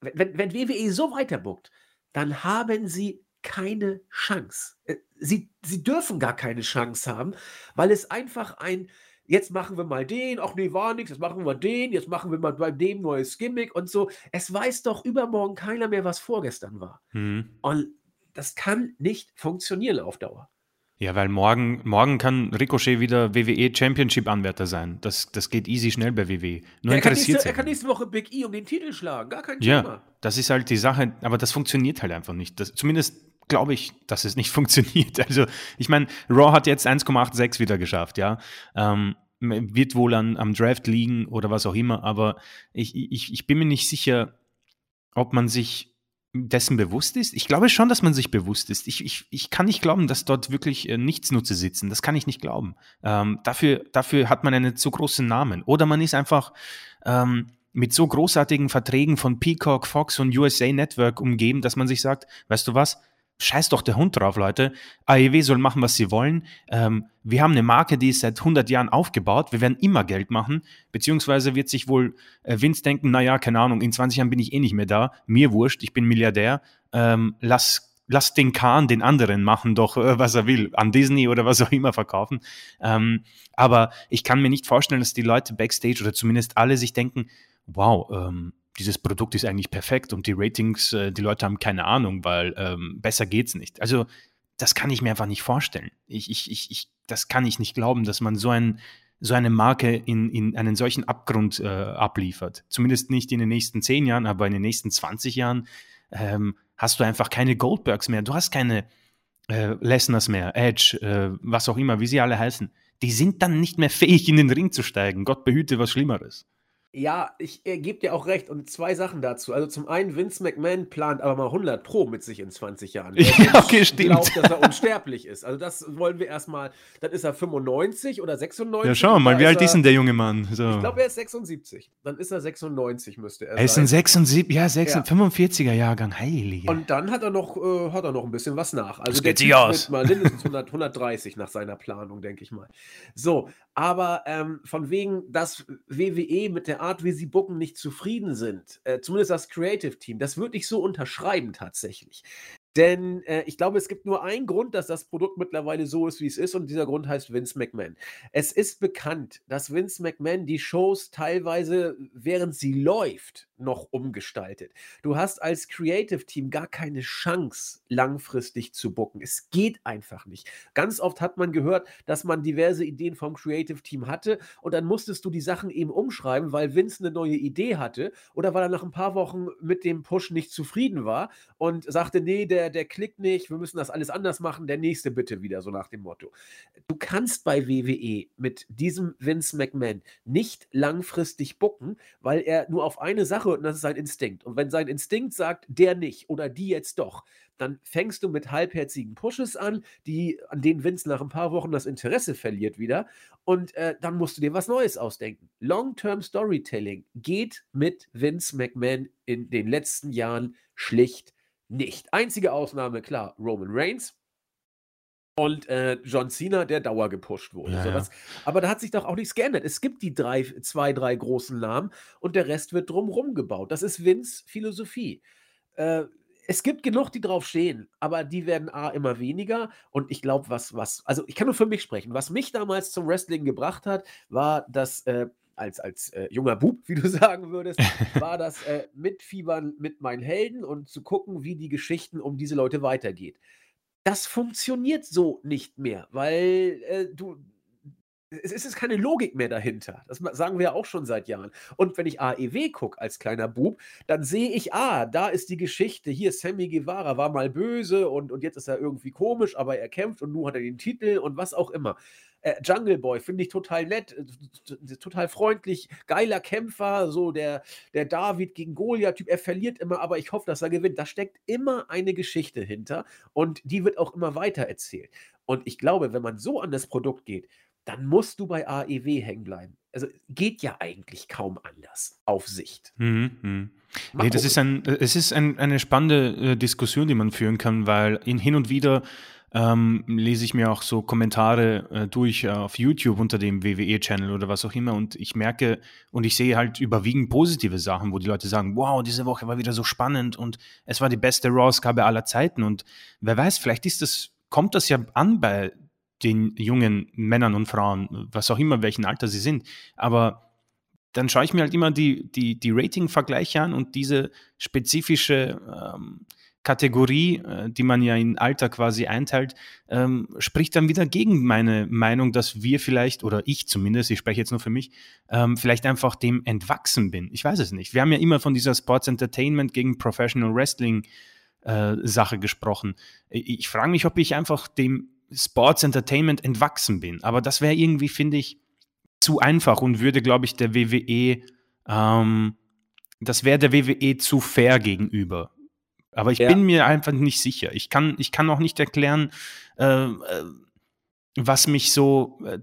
wenn, wenn WWE so weiterbuckt, dann haben sie keine Chance. Äh, sie, sie dürfen gar keine Chance haben, weil es einfach ein, jetzt machen wir mal den, ach nee, war nichts, jetzt machen wir den, jetzt machen wir mal bei dem neues Gimmick und so. Es weiß doch übermorgen keiner mehr, was vorgestern war. Mhm. Und das kann nicht funktionieren auf Dauer. Ja, weil morgen, morgen kann Ricochet wieder WWE Championship Anwärter sein. Das, das geht easy schnell bei WWE. Nur er, kann nächste, er kann nächste Woche Big E um den Titel schlagen, gar kein Thema. Ja, das ist halt die Sache, aber das funktioniert halt einfach nicht. Das, zumindest glaube ich, dass es nicht funktioniert. Also, ich meine, Raw hat jetzt 1,86 wieder geschafft, ja. Ähm, wird wohl an, am Draft liegen oder was auch immer, aber ich, ich, ich bin mir nicht sicher, ob man sich dessen bewusst ist? Ich glaube schon, dass man sich bewusst ist. Ich, ich, ich kann nicht glauben, dass dort wirklich äh, Nichtsnutze sitzen. Das kann ich nicht glauben. Ähm, dafür, dafür hat man einen zu großen Namen. Oder man ist einfach ähm, mit so großartigen Verträgen von Peacock, Fox und USA Network umgeben, dass man sich sagt, weißt du was, scheiß doch der Hund drauf, Leute. AEW soll machen, was sie wollen. Ähm, wir haben eine Marke, die ist seit 100 Jahren aufgebaut. Wir werden immer Geld machen. Beziehungsweise wird sich wohl äh, Vince denken, naja, keine Ahnung, in 20 Jahren bin ich eh nicht mehr da. Mir wurscht, ich bin Milliardär. Ähm, lass, lass den Kahn, den anderen machen doch, äh, was er will. An Disney oder was auch immer verkaufen. Ähm, aber ich kann mir nicht vorstellen, dass die Leute backstage oder zumindest alle sich denken, wow, ähm, dieses Produkt ist eigentlich perfekt und die Ratings, äh, die Leute haben keine Ahnung, weil ähm, besser geht's nicht. Also das kann ich mir einfach nicht vorstellen. Ich, ich, ich, ich, das kann ich nicht glauben, dass man so, ein, so eine Marke in, in einen solchen Abgrund äh, abliefert. Zumindest nicht in den nächsten zehn Jahren, aber in den nächsten 20 Jahren ähm, hast du einfach keine Goldbergs mehr. Du hast keine äh, Lesners mehr, Edge, äh, was auch immer, wie sie alle heißen. Die sind dann nicht mehr fähig, in den Ring zu steigen. Gott behüte was Schlimmeres. Ja, ich gebe dir auch recht und zwei Sachen dazu. Also zum einen, Vince McMahon plant aber mal 100 Pro mit sich in 20 Jahren. Der Ja, okay, stimmt. glaubt, dass er unsterblich ist. Also das wollen wir erstmal. Dann ist er 95 oder 96. Ja, schauen wir und mal, wie alt er, ist denn der junge Mann? So. Ich glaube, er ist 76. Dann ist er 96, müsste er Er ist ein sein. 76, ja, Ja. 76, 45er Jahrgang, heilige. Und dann hat er noch, äh, hat er noch ein bisschen was nach. Also Das der geht sich aus. mal mindestens 100, 130 nach seiner Planung, denke ich mal. So, aber ähm, von wegen, dass WWE mit der Art, wie sie bucken, nicht zufrieden sind, äh, zumindest das Creative Team, das würde ich so unterschreiben tatsächlich. Denn äh, ich glaube, es gibt nur einen Grund, dass das Produkt mittlerweile so ist, wie es ist, und dieser Grund heißt Vince McMahon. Es ist bekannt, dass Vince McMahon die Shows teilweise, während sie läuft, noch umgestaltet. Du hast als Creative Team gar keine Chance, langfristig zu bucken. Es geht einfach nicht. Ganz oft hat man gehört, dass man diverse Ideen vom Creative Team hatte und dann musstest du die Sachen eben umschreiben, weil Vince eine neue Idee hatte oder weil er nach ein paar Wochen mit dem Push nicht zufrieden war und sagte, nee, der, der klickt nicht, wir müssen das alles anders machen, der nächste bitte wieder, so nach dem Motto. Du kannst bei WWE mit diesem Vince McMahon nicht langfristig bucken, weil er nur auf eine Sache und das ist sein Instinkt. Und wenn sein Instinkt sagt, der nicht oder die jetzt doch, dann fängst du mit halbherzigen Pushes an, die, an denen Vince nach ein paar Wochen das Interesse verliert wieder. Und äh, dann musst du dir was Neues ausdenken. Long-Term Storytelling geht mit Vince McMahon in den letzten Jahren schlicht nicht. Einzige Ausnahme, klar, Roman Reigns. Und äh, John Cena, der Dauer gepusht wurde. Ja, ja. aber da hat sich doch auch nichts geändert. Es gibt die drei, zwei, drei großen Namen und der Rest wird drumherum gebaut. Das ist Vince Philosophie. Äh, es gibt genug, die drauf stehen, aber die werden A immer weniger. Und ich glaube, was, was, also ich kann nur für mich sprechen. Was mich damals zum Wrestling gebracht hat, war das, äh, als, als äh, junger Bub, wie du sagen würdest, war das äh, Mitfiebern mit meinen Helden und zu gucken, wie die Geschichten um diese Leute weitergeht. Das funktioniert so nicht mehr, weil äh, du. Es ist keine Logik mehr dahinter. Das sagen wir ja auch schon seit Jahren. Und wenn ich AEW gucke als kleiner Bub, dann sehe ich, ah, da ist die Geschichte. Hier, Sammy Guevara war mal böse und, und jetzt ist er irgendwie komisch, aber er kämpft und nun hat er den Titel und was auch immer. Äh, Jungle Boy finde ich total nett, äh, total freundlich, geiler Kämpfer, so der, der David gegen Goliath-Typ. Er verliert immer, aber ich hoffe, dass er gewinnt. Da steckt immer eine Geschichte hinter und die wird auch immer weiter erzählt. Und ich glaube, wenn man so an das Produkt geht, dann musst du bei AEW hängen bleiben. Also geht ja eigentlich kaum anders auf Sicht. Mhm, mhm. Nee, das ist ein, es ist ein, eine spannende äh, Diskussion, die man führen kann, weil in, hin und wieder ähm, lese ich mir auch so Kommentare äh, durch äh, auf YouTube unter dem WWE-Channel oder was auch immer. Und ich merke und ich sehe halt überwiegend positive Sachen, wo die Leute sagen, wow, diese Woche war wieder so spannend und es war die beste Raw-Ausgabe aller Zeiten. Und wer weiß, vielleicht ist das, kommt das ja an bei den jungen Männern und Frauen, was auch immer, welchen Alter sie sind, aber dann schaue ich mir halt immer die, die, die Rating-Vergleiche an und diese spezifische ähm, Kategorie, äh, die man ja in Alter quasi einteilt, ähm, spricht dann wieder gegen meine Meinung, dass wir vielleicht, oder ich zumindest, ich spreche jetzt nur für mich, ähm, vielleicht einfach dem entwachsen bin. Ich weiß es nicht. Wir haben ja immer von dieser Sports Entertainment gegen Professional Wrestling äh, Sache gesprochen. Ich, ich frage mich, ob ich einfach dem Sports Entertainment entwachsen bin. Aber das wäre irgendwie, finde ich, zu einfach und würde, glaube ich, der WWE, ähm, das wäre der WWE zu fair gegenüber. Aber ich Ja. bin mir einfach nicht sicher. Ich kann, ich kann auch nicht erklären, äh, äh, was mich so äh,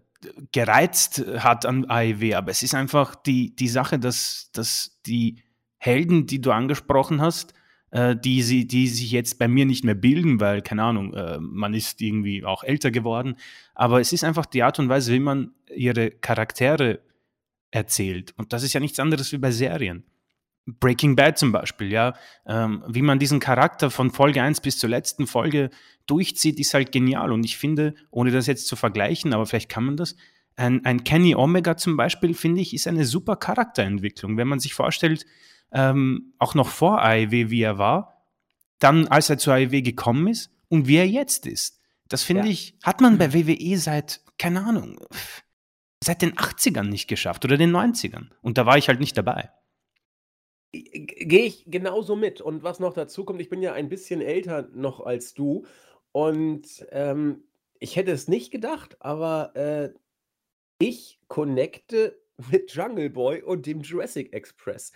gereizt hat an AEW. Aber es ist einfach die, die Sache, dass, dass die Helden, die du angesprochen hast, äh, die, sie, die sich jetzt bei mir nicht mehr bilden, weil, keine Ahnung, äh, man ist irgendwie auch älter geworden. Aber es ist einfach die Art und Weise, wie man ihre Charaktere erzählt. Und das ist ja nichts anderes wie bei Serien. Breaking Bad zum Beispiel, ja, ähm, wie man diesen Charakter von Folge 1 bis zur letzten Folge durchzieht, ist halt genial. Und ich finde, ohne das jetzt zu vergleichen, aber vielleicht kann man das, ein, ein Kenny Omega zum Beispiel, finde ich, ist eine super Charakterentwicklung. Wenn man sich vorstellt, ähm, auch noch vor AEW, wie er war, dann als er zur AEW gekommen ist und wie er jetzt ist. Das finde Ja. ich, hat man bei WWE seit, keine Ahnung, seit den 80ern nicht geschafft oder den 90ern. Und da war ich halt nicht dabei. Gehe ich genauso mit. Und was noch dazu kommt, ich bin ja ein bisschen älter noch als du. Und ähm, ich hätte es nicht gedacht, aber äh, ich connecte mit Jungle Boy und dem Jurassic Express.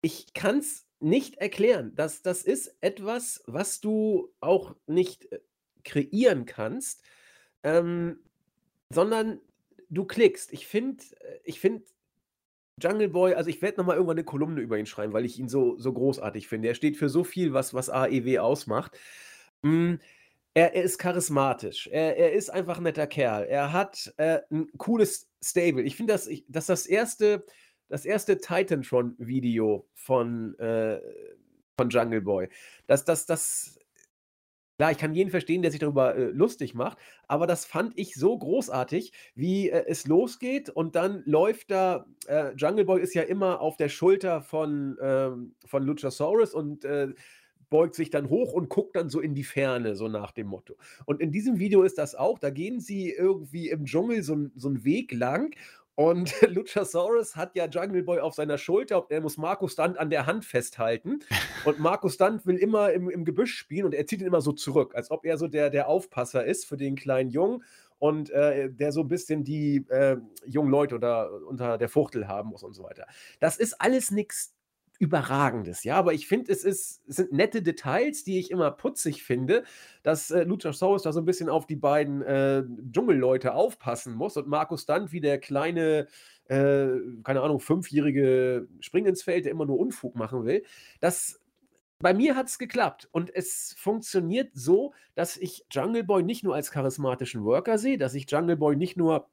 Ich kann es nicht erklären. Das, das ist etwas, was du auch nicht äh, kreieren kannst, ähm, sondern du klickst. Ich finde, äh, ich finde Jungle Boy, also ich werde nochmal irgendwann eine Kolumne über ihn schreiben, weil ich ihn so, so großartig finde. Er steht für so viel, was, was AEW ausmacht. Mm, er, er, ist charismatisch. Er, er, ist einfach ein netter Kerl. Er hat äh, ein cooles Stable. Ich finde, dass, dass das erste, das erste Titantron-Video von, äh, von Jungle Boy, dass das, das, Klar, ich kann jeden verstehen, der sich darüber äh, lustig macht, aber das fand ich so großartig, wie äh, es losgeht und dann läuft da, äh, Jungle Boy ist ja immer auf der Schulter von, ähm, von Luchasaurus und äh, beugt sich dann hoch und guckt dann so in die Ferne, so nach dem Motto. Und in diesem Video ist das auch, da gehen sie irgendwie im Dschungel so, so einen Weg lang und Luchasaurus hat ja Jungle Boy auf seiner Schulter und er muss Markus Stunt an der Hand festhalten. Und Markus Stunt will immer im, im Gebüsch spielen und er zieht ihn immer so zurück, als ob er so der, der Aufpasser ist für den kleinen Jungen und äh, der so ein bisschen die äh, jungen Leute unter, unter der Fuchtel haben muss und so weiter. Das ist alles nichts Überragendes, ja, aber ich finde, es, es sind nette Details, die ich immer putzig finde, dass äh, Luchasaurus da so ein bisschen auf die beiden äh, Dschungelleute aufpassen muss und Markus Stunt wie der kleine, äh, keine Ahnung, fünfjährige Spring ins Feld, der immer nur Unfug machen will. Das, bei mir hat es geklappt und es funktioniert so, dass ich Jungle Boy nicht nur als charismatischen Worker sehe, dass ich Jungle Boy nicht nur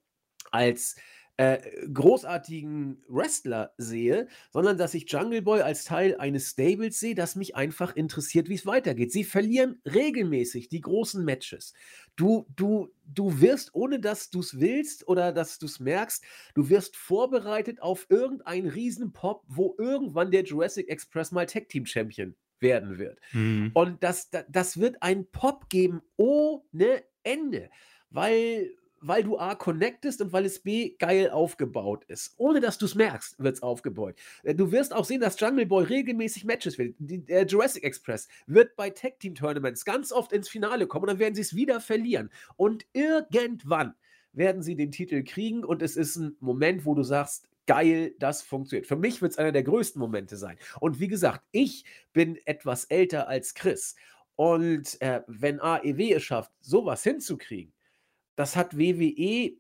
als äh, großartigen Wrestler sehe, sondern dass ich Jungle Boy als Teil eines Stables sehe, das mich einfach interessiert, wie es weitergeht. Sie verlieren regelmäßig die großen Matches. Du, du, du wirst, ohne dass du es willst oder dass du es merkst, du wirst vorbereitet auf irgendeinen Riesenpop, wo irgendwann der Jurassic Express mal Tag Team Champion werden wird. Mhm. Und das, das, das wird einen Pop geben ohne Ende. Weil, weil du A connectest und weil es B geil aufgebaut ist. Ohne dass du es merkst, wird es aufgebaut. Äh, du wirst auch sehen, dass Jungle Boy regelmäßig Matches will. Der Jurassic Express wird bei Tag Team Tournaments ganz oft ins Finale kommen und dann werden sie es wieder verlieren. Und irgendwann werden sie den Titel kriegen und es ist ein Moment, wo du sagst, geil, das funktioniert. Für mich wird es einer der größten Momente sein. Und wie gesagt, ich bin etwas älter als Chris. Und äh, wenn AEW es schafft, sowas hinzukriegen, das hat WWE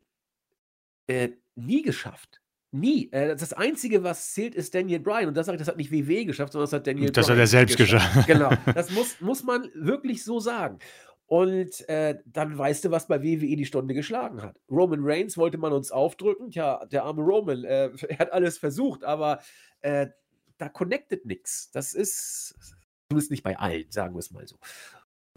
äh, nie geschafft. Nie. Äh, das Einzige, was zählt, ist Daniel Bryan. Und das sage ich, das hat nicht WWE geschafft, sondern das hat Daniel das Bryan. Das hat er selbst geschafft. geschafft. Genau. Das muss, muss man wirklich so sagen. Und äh, dann weißt du, was bei WWE die Stunde geschlagen hat. Roman Reigns wollte man uns aufdrücken. Tja, der arme Roman, äh, er hat alles versucht, aber äh, da connected nichts. Das ist zumindest nicht bei allen, sagen wir es mal so.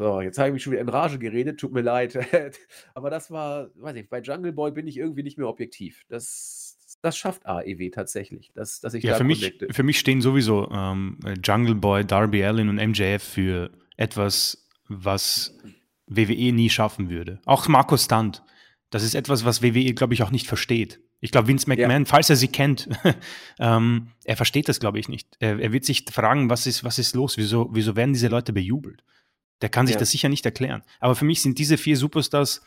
So, jetzt habe ich mich schon wieder in Rage geredet, tut mir leid. Aber das war, weiß ich, bei Jungle Boy bin ich irgendwie nicht mehr objektiv. Das, das schafft AEW tatsächlich, dass, dass ich ja, da für mich, für mich stehen sowieso ähm, Jungle Boy, Darby Allin und MJF für etwas, was WWE nie schaffen würde. Auch Marco Stunt. Das ist etwas, was WWE, glaube ich, auch nicht versteht. Ich glaube, Vince McMahon, ja. falls er sie kennt, ähm, er versteht das, glaube ich, nicht. Er, er, wird sich fragen, was ist, was ist los? Wieso, wieso werden diese Leute bejubelt? Der kann sich ja. das sicher nicht erklären. Aber für mich sind diese vier Superstars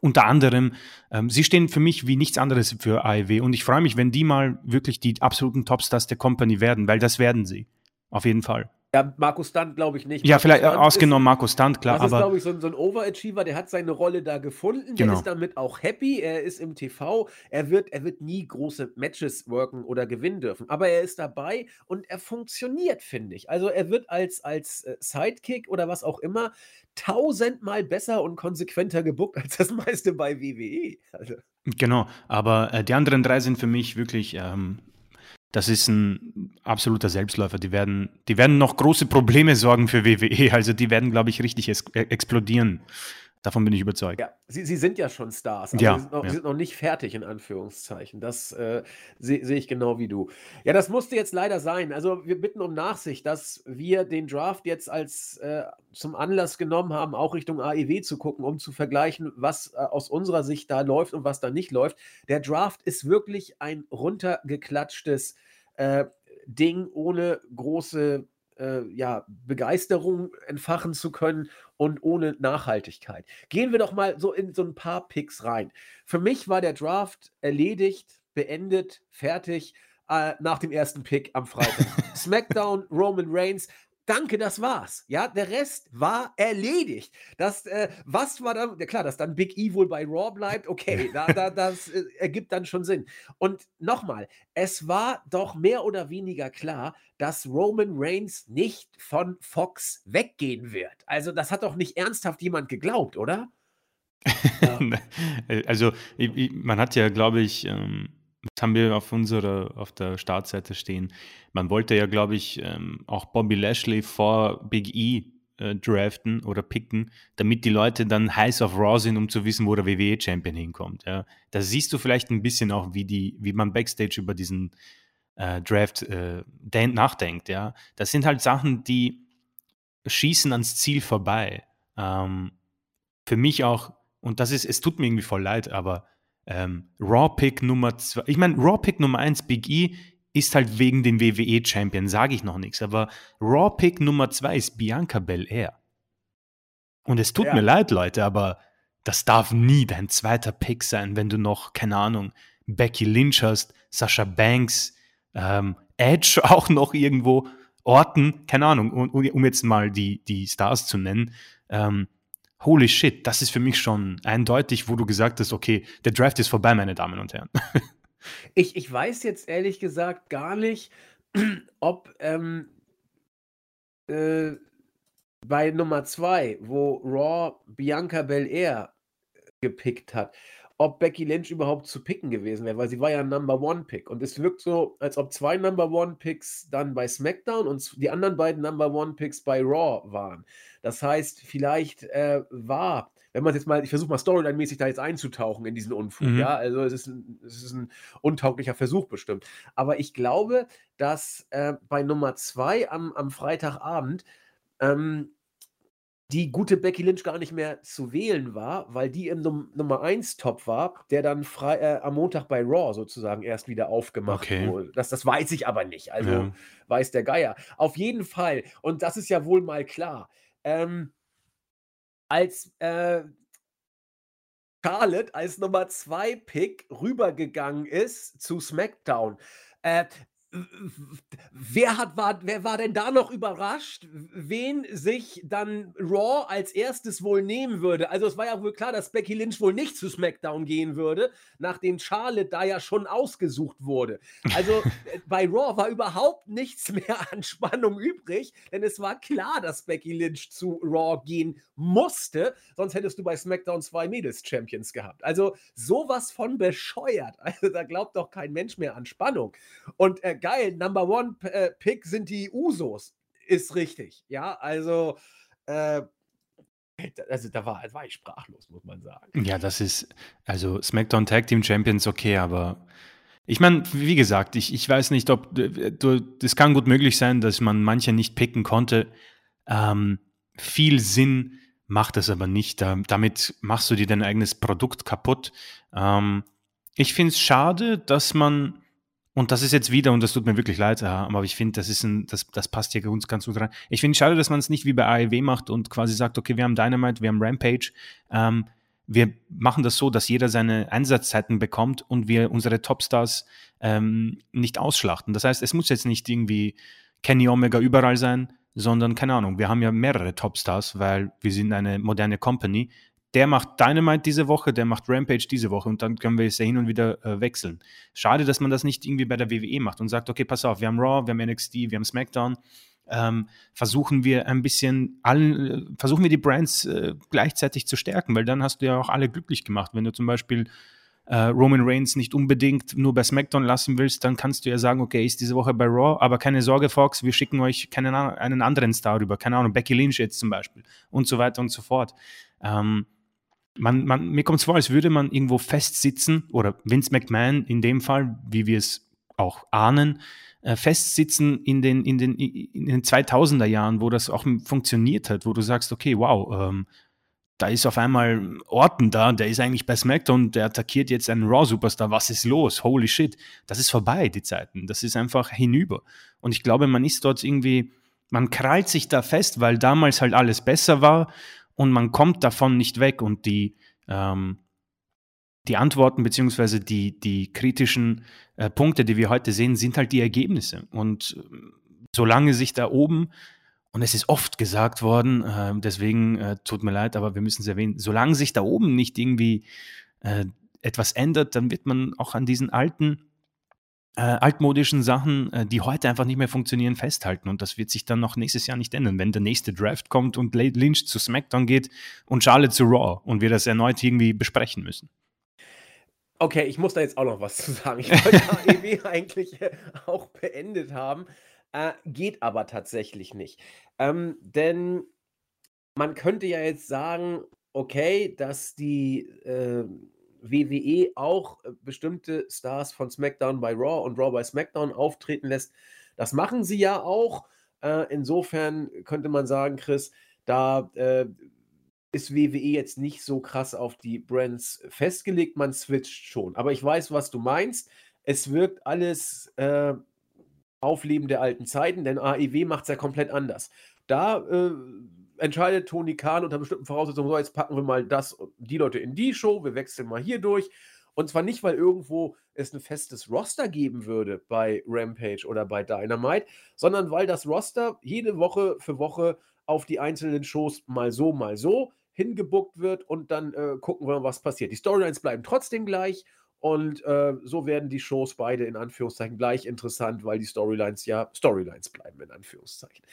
unter anderem, ähm, sie stehen für mich wie nichts anderes für AEW. Und ich freue mich, wenn die mal wirklich die absoluten Topstars der Company werden, weil das werden sie. Auf jeden Fall. Ja, Markus Stunt glaube ich nicht. Ja, Markus vielleicht Stunt ausgenommen ist, Markus Stunt, klar. Das ist, glaube ich, so, so, ein Overachiever, der hat seine Rolle da gefunden, genau. der ist damit auch happy, er ist im TV, er wird, er wird nie große Matches worken oder gewinnen dürfen, aber er ist dabei und er funktioniert, finde ich. Also er wird als, als äh, Sidekick oder was auch immer tausendmal besser und konsequenter gebuckt als das meiste bei WWE. Also. Genau, aber äh, die anderen drei sind für mich wirklich ähm, das ist ein absoluter Selbstläufer. Die werden, die werden noch große Probleme sorgen für WWE. Also die werden, glaube ich, richtig äh, explodieren. Davon bin ich überzeugt. Ja, sie, sie sind ja schon Stars, aber ja, sie, sind noch, ja. sie sind noch nicht fertig, in Anführungszeichen. Das äh, sehe seh ich genau wie du. Ja, das musste jetzt leider sein. Also wir bitten um Nachsicht, dass wir den Draft jetzt als äh, zum Anlass genommen haben, auch Richtung AEW zu gucken, um zu vergleichen, was äh, aus unserer Sicht da läuft und was da nicht läuft. Der Draft ist wirklich ein runtergeklatschtes äh, Ding ohne große äh, ja, Begeisterung entfachen zu können und ohne Nachhaltigkeit. Gehen wir doch mal so in so ein paar Picks rein. Für mich war der Draft erledigt, beendet, fertig, äh, nach dem ersten Pick am Freitag. SmackDown, Roman Reigns, Danke, das war's. Ja, der Rest war erledigt. Das, äh, was war dann, ja klar, dass dann Big E wohl bei Raw bleibt, okay, da, da, das äh, ergibt dann schon Sinn. Und nochmal, es war doch mehr oder weniger klar, dass Roman Reigns nicht von Fox weggehen wird. Also, das hat doch nicht ernsthaft jemand geglaubt, oder? Ja. also, man hat ja, glaube ich, ähm das haben wir auf unserer, auf der Startseite stehen. Man wollte ja, glaube ich, ähm, auch Bobby Lashley vor Big E äh, draften oder picken, damit die Leute dann heiß auf Raw sind, um zu wissen, wo der WWE-Champion hinkommt. Ja. Da siehst du vielleicht ein bisschen auch, wie, die, wie man Backstage über diesen äh, Draft äh, nachdenkt. Ja. Das sind halt Sachen, die schießen ans Ziel vorbei. Ähm, für mich auch, und das ist, es tut mir irgendwie voll leid, aber ähm, Raw-Pick Nummer zwei. Ich meine, Raw-Pick Nummer eins, Big E, ist halt wegen dem WWE-Champion, sage ich noch nichts. Aber Raw-Pick Nummer zwei ist Bianca Belair. Und es tut ja. mir leid, Leute, aber das darf nie dein zweiter Pick sein, wenn du noch, keine Ahnung, Becky Lynch hast, Sasha Banks, ähm, Edge auch noch irgendwo, Orton, keine Ahnung, um, um jetzt mal die, die Stars zu nennen. Ähm, holy shit, das ist für mich schon eindeutig, wo du gesagt hast, okay, der Draft ist vorbei, meine Damen und Herren. ich, ich weiß jetzt ehrlich gesagt gar nicht, ob ähm, äh, bei Nummer 2, wo Raw Bianca Belair gepickt hat, ob Becky Lynch überhaupt zu picken gewesen wäre, weil sie war ja ein Number One Pick. Und es wirkt so, als ob zwei Number One Picks dann bei SmackDown und die anderen beiden Number One Picks bei Raw waren. Das heißt, vielleicht äh, war, wenn man jetzt mal, ich versuche mal Storyline-mäßig da jetzt einzutauchen in diesen Unfug, mhm. ja, also es ist, ein, es ist ein untauglicher Versuch bestimmt. Aber ich glaube, dass äh, bei Nummer zwei am, am Freitagabend ähm, die gute Becky Lynch gar nicht mehr zu wählen war, weil die im Num Nummer 1 Top war, der dann frei, äh, am Montag bei Raw sozusagen erst wieder aufgemacht okay. wurde. Das, das weiß ich aber nicht. Also ja. weiß der Geier. Auf jeden Fall, und das ist ja wohl mal klar, ähm, als äh, Charlotte als Nummer 2 Pick rübergegangen ist zu SmackDown, äh, Wer, hat, war, wer war denn da noch überrascht, wen sich dann Raw als erstes wohl nehmen würde? Also es war ja wohl klar, dass Becky Lynch wohl nicht zu SmackDown gehen würde, nachdem Charlotte da ja schon ausgesucht wurde. Also äh, bei Raw war überhaupt nichts mehr an Spannung übrig, denn es war klar, dass Becky Lynch zu Raw gehen musste, sonst hättest du bei SmackDown zwei Mädels-Champions gehabt. Also sowas von bescheuert. Also da glaubt doch kein Mensch mehr an Spannung. Und äh, geil, Number One äh, Pick sind die Usos. Ist richtig. Ja, also, äh, also da war, war ich sprachlos, muss man sagen. Ja, das ist, also SmackDown Tag Team Champions okay, aber ich meine, wie gesagt, ich, ich weiß nicht, ob das kann gut möglich sein, dass man manche nicht picken konnte. Ähm, viel Sinn macht das aber nicht. Da, damit machst du dir dein eigenes Produkt kaputt. Ähm, ich finde es schade, dass man und das ist jetzt wieder, und das tut mir wirklich leid, aber ich finde, das ist ein, das, das passt hier uns ganz gut rein. Ich finde es schade, dass man es nicht wie bei AEW macht und quasi sagt, okay, wir haben Dynamite, wir haben Rampage, ähm, wir machen das so, dass jeder seine Einsatzzeiten bekommt und wir unsere Topstars ähm, nicht ausschlachten. Das heißt, es muss jetzt nicht irgendwie Kenny Omega überall sein, sondern keine Ahnung, wir haben ja mehrere Topstars, weil wir sind eine moderne Company der macht Dynamite diese Woche, der macht Rampage diese Woche und dann können wir es ja hin und wieder äh, wechseln. Schade, dass man das nicht irgendwie bei der WWE macht und sagt, okay, pass auf, wir haben Raw, wir haben NXT, wir haben SmackDown. Ähm, versuchen wir ein bisschen allen, äh, versuchen wir die Brands äh, gleichzeitig zu stärken, weil dann hast du ja auch alle glücklich gemacht. Wenn du zum Beispiel äh, Roman Reigns nicht unbedingt nur bei SmackDown lassen willst, dann kannst du ja sagen, okay, ist diese Woche bei Raw, aber keine Sorge, Fox, wir schicken euch keinen, einen anderen Star rüber, keine Ahnung, Becky Lynch jetzt zum Beispiel und so weiter und so fort. Ähm, man, man, mir kommt es vor, als würde man irgendwo festsitzen oder Vince McMahon in dem Fall, wie wir es auch ahnen, äh, festsitzen in den, in, den, in den 2000er Jahren, wo das auch funktioniert hat, wo du sagst, okay, wow, ähm, da ist auf einmal Orton da, der ist eigentlich bei SmackDown, der attackiert jetzt einen Raw-Superstar, was ist los? Holy shit. Das ist vorbei, die Zeiten. Das ist einfach hinüber. Und ich glaube, man ist dort irgendwie, man krallt sich da fest, weil damals halt alles besser war und man kommt davon nicht weg und die, ähm, die Antworten beziehungsweise die, die kritischen äh, Punkte, die wir heute sehen, sind halt die Ergebnisse. Und äh, solange sich da oben, und es ist oft gesagt worden, äh, deswegen äh, tut mir leid, aber wir müssen es erwähnen, solange sich da oben nicht irgendwie äh, etwas ändert, dann wird man auch an diesen alten äh, altmodischen Sachen, äh, die heute einfach nicht mehr funktionieren, festhalten. Und das wird sich dann noch nächstes Jahr nicht ändern, wenn der nächste Draft kommt und Lynch zu SmackDown geht und Charlotte zu Raw und wir das erneut irgendwie besprechen müssen. Okay, ich muss da jetzt auch noch was zu sagen. Ich wollte AEW eigentlich äh, auch beendet haben, äh, geht aber tatsächlich nicht. Ähm, denn man könnte ja jetzt sagen, okay, dass die äh, WWE auch äh, bestimmte Stars von SmackDown bei Raw und Raw bei SmackDown auftreten lässt. Das machen sie ja auch. Äh, insofern könnte man sagen, Chris, da äh, ist WWE jetzt nicht so krass auf die Brands festgelegt, man switcht schon. Aber ich weiß, was du meinst. Es wirkt alles äh, Aufleben der alten Zeiten, denn AEW macht es ja komplett anders. Da äh, entscheidet Tony Khan unter bestimmten Voraussetzungen, so jetzt packen wir mal das, die Leute in die Show, wir wechseln mal hier durch. Und zwar nicht, weil irgendwo es ein festes Roster geben würde bei Rampage oder bei Dynamite, sondern weil das Roster jede Woche für Woche auf die einzelnen Shows mal so, mal so hingebuckt wird und dann äh, gucken wir, was passiert. Die Storylines bleiben trotzdem gleich und äh, so werden die Shows beide in Anführungszeichen gleich interessant, weil die Storylines ja Storylines bleiben in Anführungszeichen.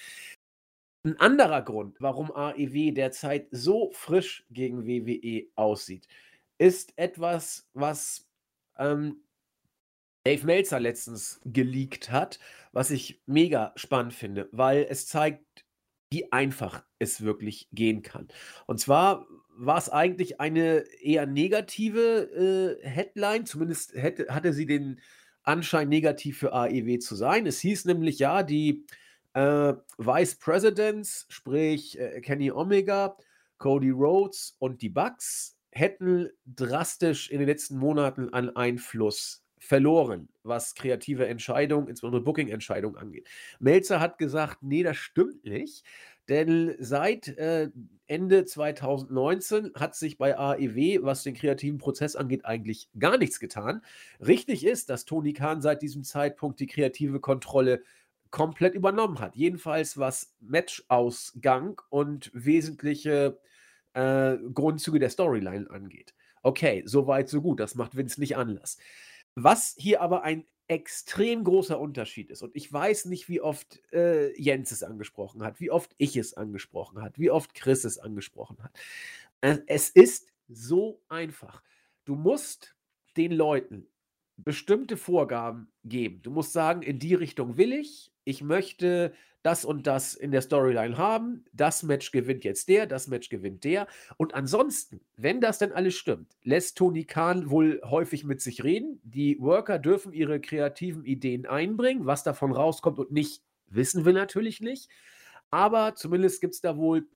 Ein anderer Grund, warum AEW derzeit so frisch gegen WWE aussieht, ist etwas, was ähm, Dave Meltzer letztens geleakt hat, was ich mega spannend finde, weil es zeigt, wie einfach es wirklich gehen kann. Und zwar war es eigentlich eine eher negative äh, Headline, zumindest hätte, hatte sie den Anschein, negativ für AEW zu sein. Es hieß nämlich, ja, die äh, Vice Presidents, sprich äh, Kenny Omega, Cody Rhodes und die Bucks, hätten drastisch in den letzten Monaten an Einfluss verloren, was kreative Entscheidungen, insbesondere Booking-Entscheidungen angeht. Melzer hat gesagt, nee, das stimmt nicht. Denn seit äh, Ende 2019 hat sich bei AEW, was den kreativen Prozess angeht, eigentlich gar nichts getan. Richtig ist, dass Tony Khan seit diesem Zeitpunkt die kreative Kontrolle komplett übernommen hat. Jedenfalls was Matchausgang und wesentliche äh, Grundzüge der Storyline angeht. Okay, so weit, so gut. Das macht Vince nicht anders. Was hier aber ein extrem großer Unterschied ist, und ich weiß nicht, wie oft äh, Jens es angesprochen hat, wie oft ich es angesprochen hat, wie oft Chris es angesprochen hat. Äh, es ist so einfach. Du musst den Leuten bestimmte Vorgaben geben. Du musst sagen, in die Richtung will ich. Ich möchte das und das in der Storyline haben. Das Match gewinnt jetzt der, das Match gewinnt der. Und ansonsten, wenn das denn alles stimmt, lässt Tony Khan wohl häufig mit sich reden. Die Worker dürfen ihre kreativen Ideen einbringen. Was davon rauskommt und nicht, wissen wir natürlich nicht. Aber zumindest gibt es da wohl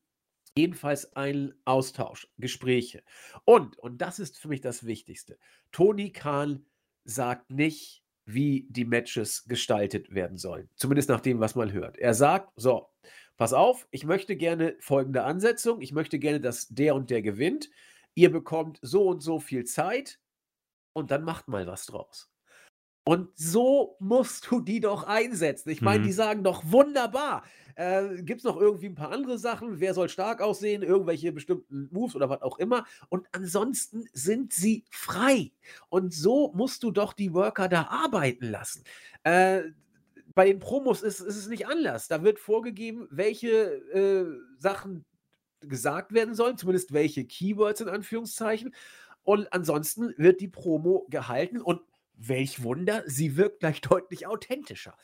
jedenfalls einen Austausch, Gespräche. Und, und das ist für mich das Wichtigste, Tony Khan sagt nicht, wie die Matches gestaltet werden sollen. Zumindest nach dem, was man hört. Er sagt, so, pass auf, ich möchte gerne folgende Ansetzung. Ich möchte gerne, dass der und der gewinnt. Ihr bekommt so und so viel Zeit und dann macht mal was draus. Und so musst du die doch einsetzen. Ich meine, mhm. die sagen doch wunderbar. Äh, Gibt es noch irgendwie ein paar andere Sachen? Wer soll stark aussehen? Irgendwelche bestimmten Moves oder was auch immer. Und ansonsten sind sie frei. Und so musst du doch die Worker da arbeiten lassen. Äh, bei den Promos ist, ist, es nicht anders. Da wird vorgegeben, welche äh, Sachen gesagt werden sollen, zumindest welche Keywords in Anführungszeichen. Und ansonsten wird die Promo gehalten und welch Wunder, sie wirkt gleich deutlich authentischer.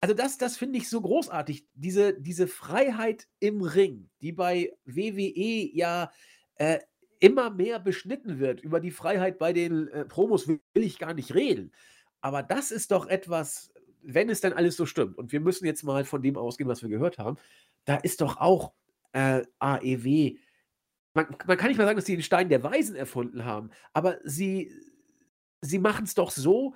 Also das, das finde ich so großartig, diese, diese Freiheit im Ring, die bei WWE ja äh, immer mehr beschnitten wird. Über die Freiheit bei den äh, Promos will ich gar nicht reden. Aber das ist doch etwas, wenn es dann alles so stimmt, und wir müssen jetzt mal von dem ausgehen, was wir gehört haben, da ist doch auch äh, AEW, man, man kann nicht mal sagen, dass sie den Stein der Weisen erfunden haben, aber sie, sie machen es doch so,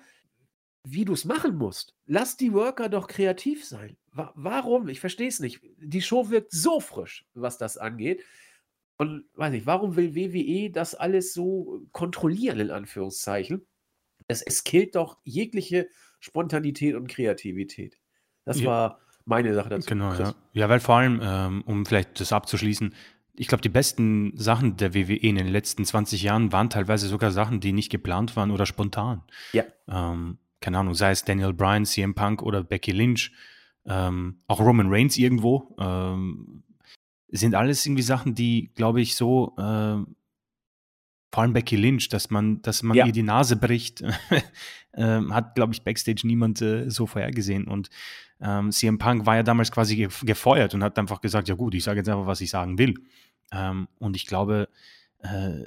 wie du es machen musst. Lass die Worker doch kreativ sein. Wa warum? Ich verstehe es nicht. Die Show wirkt so frisch, was das angeht. Und weiß ich, warum will WWE das alles so kontrollieren, in Anführungszeichen? Es, es killt doch jegliche Spontanität und Kreativität. Das Ja. war meine Sache dazu. Genau, Chris. ja. Ja, weil vor allem, ähm, um vielleicht das abzuschließen, ich glaube, die besten Sachen der WWE in den letzten 20 Jahren waren teilweise sogar Sachen, die nicht geplant waren oder spontan. Ja. Ähm, keine Ahnung, sei es Daniel Bryan, CM Punk oder Becky Lynch, ähm, auch Roman Reigns irgendwo, ähm, sind alles irgendwie Sachen, die, glaube ich, so, ähm, vor allem Becky Lynch, dass man, dass man Ja. ihr die Nase bricht, ähm, hat, glaube ich, Backstage niemand äh, so vorhergesehen. Und ähm, CM Punk war ja damals quasi ge gefeuert und hat einfach gesagt, ja gut, ich sage jetzt einfach, was ich sagen will. Ähm, und ich glaube, äh,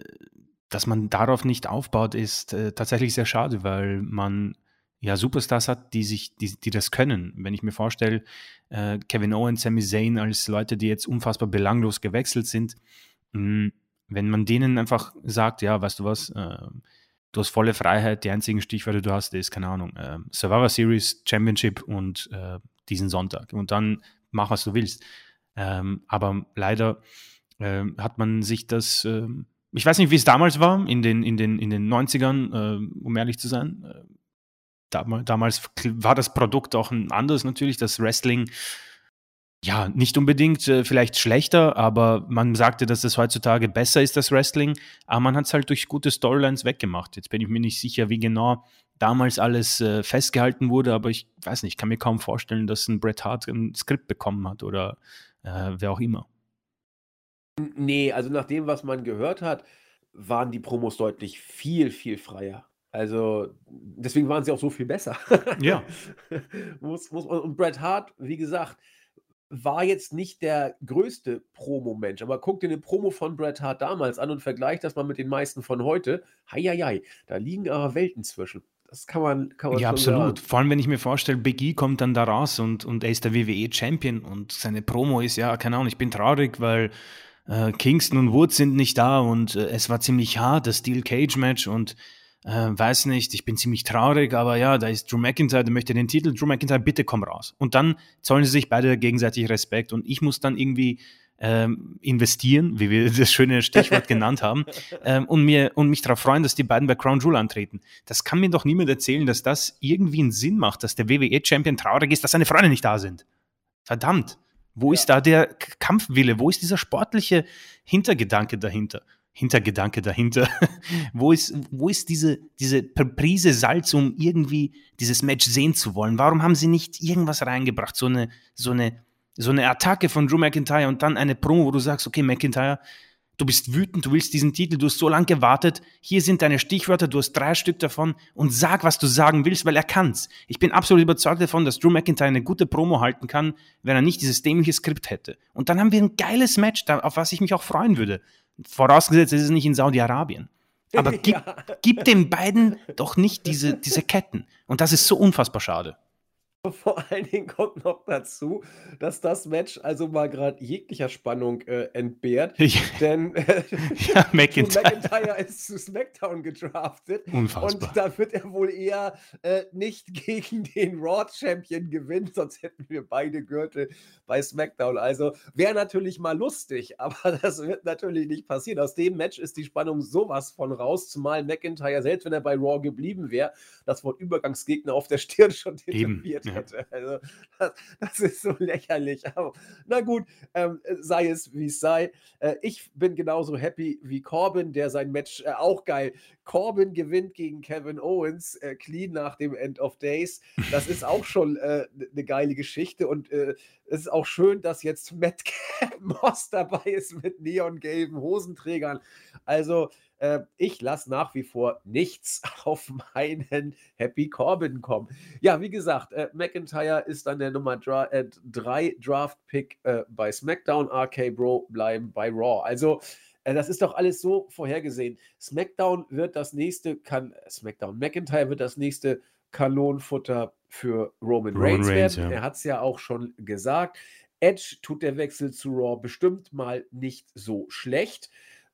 dass man darauf nicht aufbaut, ist äh, tatsächlich sehr schade, weil man ja Superstars hat, die sich, die, die das können. Wenn ich mir vorstelle, äh, Kevin Owens, Sami Zayn als Leute, die jetzt unfassbar belanglos gewechselt sind, mh, wenn man denen einfach sagt, ja, weißt du was, äh, du hast volle Freiheit, die einzigen Stichwörter, die du hast, ist, keine Ahnung, äh, Survivor Series, Championship und äh, diesen Sonntag. Und dann mach, was du willst. Ähm, aber leider ähm, hat man sich das, ähm, ich weiß nicht, wie es damals war, in den, in den, in den 90ern, äh, um ehrlich zu sein. Äh, damals, damals war das Produkt auch ein anderes natürlich, das Wrestling ja, nicht unbedingt äh, vielleicht schlechter, aber man sagte, dass es heutzutage besser ist, das Wrestling. Aber man hat es halt durch gute Storylines weggemacht. Jetzt bin ich mir nicht sicher, wie genau damals alles äh, festgehalten wurde, aber ich weiß nicht, kann mir kaum vorstellen, dass ein Bret Hart ein Skript bekommen hat oder äh, wer auch immer. Nee, also nach dem, was man gehört hat, waren die Promos deutlich viel, viel freier. Also deswegen waren sie auch so viel besser. Ja. muss, muss, und Bret Hart, wie gesagt, war jetzt nicht der größte Promo-Mensch, aber guck dir eine Promo von Bret Hart damals an und vergleich das mal mit den meisten von heute. Heieiei, da liegen aber Welten zwischen. Das kann man, kann man Ja, absolut. sagen. Vor allem, wenn ich mir vorstelle, Big E kommt dann da raus und, und er ist der WWE-Champion und seine Promo ist, ja, keine Ahnung, ich bin traurig, weil äh, Kingston und Woods sind nicht da und äh, es war ziemlich hart, das Steel Cage Match und äh, weiß nicht, ich bin ziemlich traurig, aber ja, da ist Drew McIntyre, der möchte den Titel, Drew McIntyre, bitte komm raus. Und dann zollen sie sich beide gegenseitig Respekt und ich muss dann irgendwie ähm, investieren, wie wir das schöne Stichwort genannt haben, ähm, und, mir, und mich darauf freuen, dass die beiden bei Crown Jewel antreten. Das kann mir doch niemand erzählen, dass das irgendwie einen Sinn macht, dass der WWE-Champion traurig ist, dass seine Freunde nicht da sind. Verdammt. Wo Ja. ist da der Kampfwille? Wo ist dieser sportliche Hintergedanke dahinter? Hintergedanke dahinter. wo ist, wo ist diese, diese Prise Salz, um irgendwie dieses Match sehen zu wollen? Warum haben sie nicht irgendwas reingebracht? So eine, so eine, so eine Attacke von Drew McIntyre und dann eine Promo, wo du sagst, okay, McIntyre, du bist wütend, du willst diesen Titel, du hast so lange gewartet, hier sind deine Stichwörter, du hast drei Stück davon und sag, was du sagen willst, weil er kann's. Ich bin absolut überzeugt davon, dass Drew McIntyre eine gute Promo halten kann, wenn er nicht dieses dämliche Skript hätte. Und dann haben wir ein geiles Match, auf was ich mich auch freuen würde. Vorausgesetzt, es ist nicht in Saudi-Arabien. Aber gib, Ja. gib den beiden doch nicht diese, diese Ketten. Und das ist so unfassbar schade. Vor allen Dingen kommt noch dazu, dass das Match also mal gerade jeglicher Spannung äh, entbehrt. Denn äh, ja, McIntyre. McIntyre ist zu SmackDown gedraftet. Unfassbar. Und da wird er wohl eher äh, nicht gegen den Raw Champion gewinnen, sonst hätten wir beide Gürtel bei SmackDown. Also wäre natürlich mal lustig, aber das wird natürlich nicht passieren. Aus dem Match ist die Spannung sowas von raus, zumal McIntyre, selbst wenn er bei Raw geblieben wäre, das Wort Übergangsgegner auf der Stirn schon tätowiert ja. Hätte. Also das, das ist so lächerlich. Aber na gut, ähm, sei es wie es sei. Äh, ich bin genauso happy wie Corbin, der sein Match äh, auch geil. Corbin gewinnt gegen Kevin Owens, äh, clean nach dem End of Days. Das ist auch schon eine äh, ne geile Geschichte und äh, es ist auch schön, dass jetzt Matt Moss dabei ist mit neongelben Hosenträgern. Also äh, ich lasse nach wie vor nichts auf meinen Happy Corbin kommen. Ja, wie gesagt, äh, McIntyre ist dann der Nummer 3 äh, drei Draft-Pick äh, bei SmackDown. RK Bro bleiben bei Raw. Also, äh, das ist doch alles so vorhergesehen. SmackDown wird das nächste, kann SmackDown McIntyre wird das nächste Kanonenfutter für Roman, Roman Reigns, Reigns, werden. ja. Er hat es ja auch schon gesagt. Edge tut der Wechsel zu Raw bestimmt mal nicht so schlecht.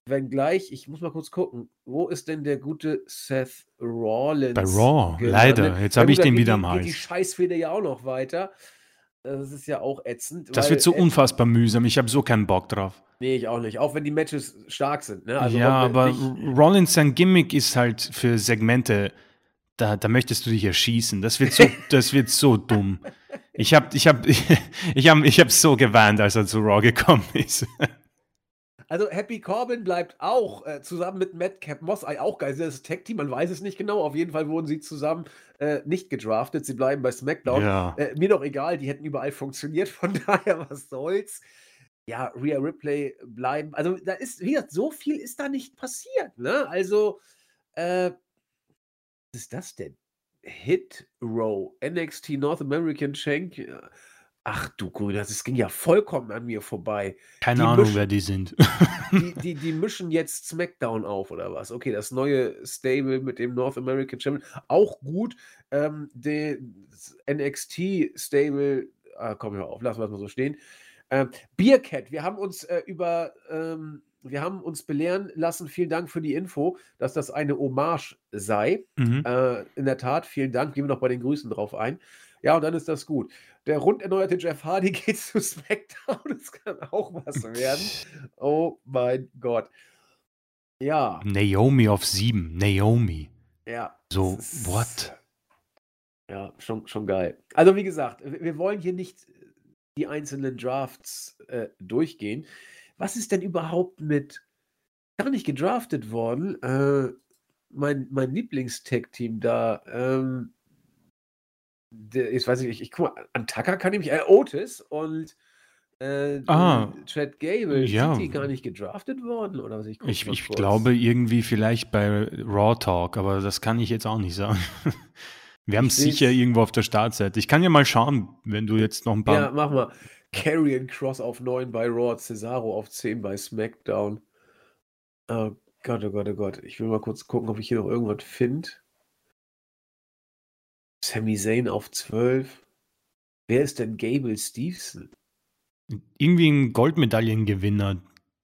Wenngleich, ich muss mal kurz gucken, wo ist denn der gute Seth Rollins? Bei Raw, gelandet? leider. Jetzt habe ich den wieder Geht die Hals. Scheißfehde ja auch noch weiter. Das ist ja auch ätzend. Das wird so unfassbar mühsam. Ich habe so keinen Bock drauf. Nee, ich auch nicht. Auch wenn die Matches stark sind. Ne? Also ja, aber Rollins sein Gimmick ist halt für Segmente, da, da möchtest du dich erschießen. Das wird so, das wird so dumm. Ich habe ich hab, ich hab, ich hab so geweint, als er zu Raw gekommen ist. Also Happy Corbin bleibt auch äh, zusammen mit Madcap Moss äh, auch geil. Das Tag-Team, man weiß es nicht genau. Auf jeden Fall wurden sie zusammen äh, nicht gedraftet. Sie bleiben bei SmackDown. Ja. Äh, mir doch egal, die hätten überall funktioniert. Von daher, was soll's. Ja, Rhea Ripley bleiben. Also da ist, wie gesagt, so viel ist da nicht passiert. Ne? Also, äh, was ist das denn? Hit Row, NXT North American Shank. Ach du Grüner, das ging ja vollkommen an mir vorbei. Keine Die Ahnung, mischen- wer die sind. Die, die, die mischen jetzt SmackDown auf, oder was? Okay, das neue Stable mit dem North American Champion, auch gut. Ähm, der NXT-Stable, ah, komm hör auf, lassen wir es mal so stehen. Ähm, Beercat, wir haben uns äh, über, ähm, wir haben uns belehren lassen, vielen Dank für die Info, dass das eine Hommage sei. Mhm. Äh, in der Tat, vielen Dank. Gehen wir noch bei den Grüßen drauf ein. Ja, und dann ist das gut. Der rund erneuerte Jeff Hardy geht zu SmackDown. Das kann auch was werden. Oh mein Gott. Ja, Naomi auf sieben. Naomi. ja. So, what? Ja, schon, schon geil. Also, wie gesagt, wir wir wollen hier nicht die einzelnen Drafts äh, durchgehen. Was ist denn überhaupt mit gar nicht gedraftet worden? Äh, mein mein Lieblings-Tech-Team da, ähm, der, ich weiß nicht, ich, ich guck mal, an Tucker kann ich mich, äh, Otis und äh, Ah. Chad Gable, Ja. sind die gar nicht gedraftet worden? Oder was? guck Ich, ich kurz. glaube irgendwie vielleicht bei Raw Talk, aber das kann ich jetzt auch nicht sagen. Wir haben Ich es sicher irgendwo auf der Startseite. Ich kann ja mal schauen, wenn du jetzt noch ein paar. Ja, mach mal. Carrion Cross auf 9 bei Raw, Cesaro auf 10 bei SmackDown. Oh Gott, oh Gott, oh Gott. Ich will mal kurz gucken, ob ich hier noch irgendwas finde. Sami Zayn auf 12. Wer ist denn Gable Stevenson? Irgendwie ein Goldmedaillengewinner.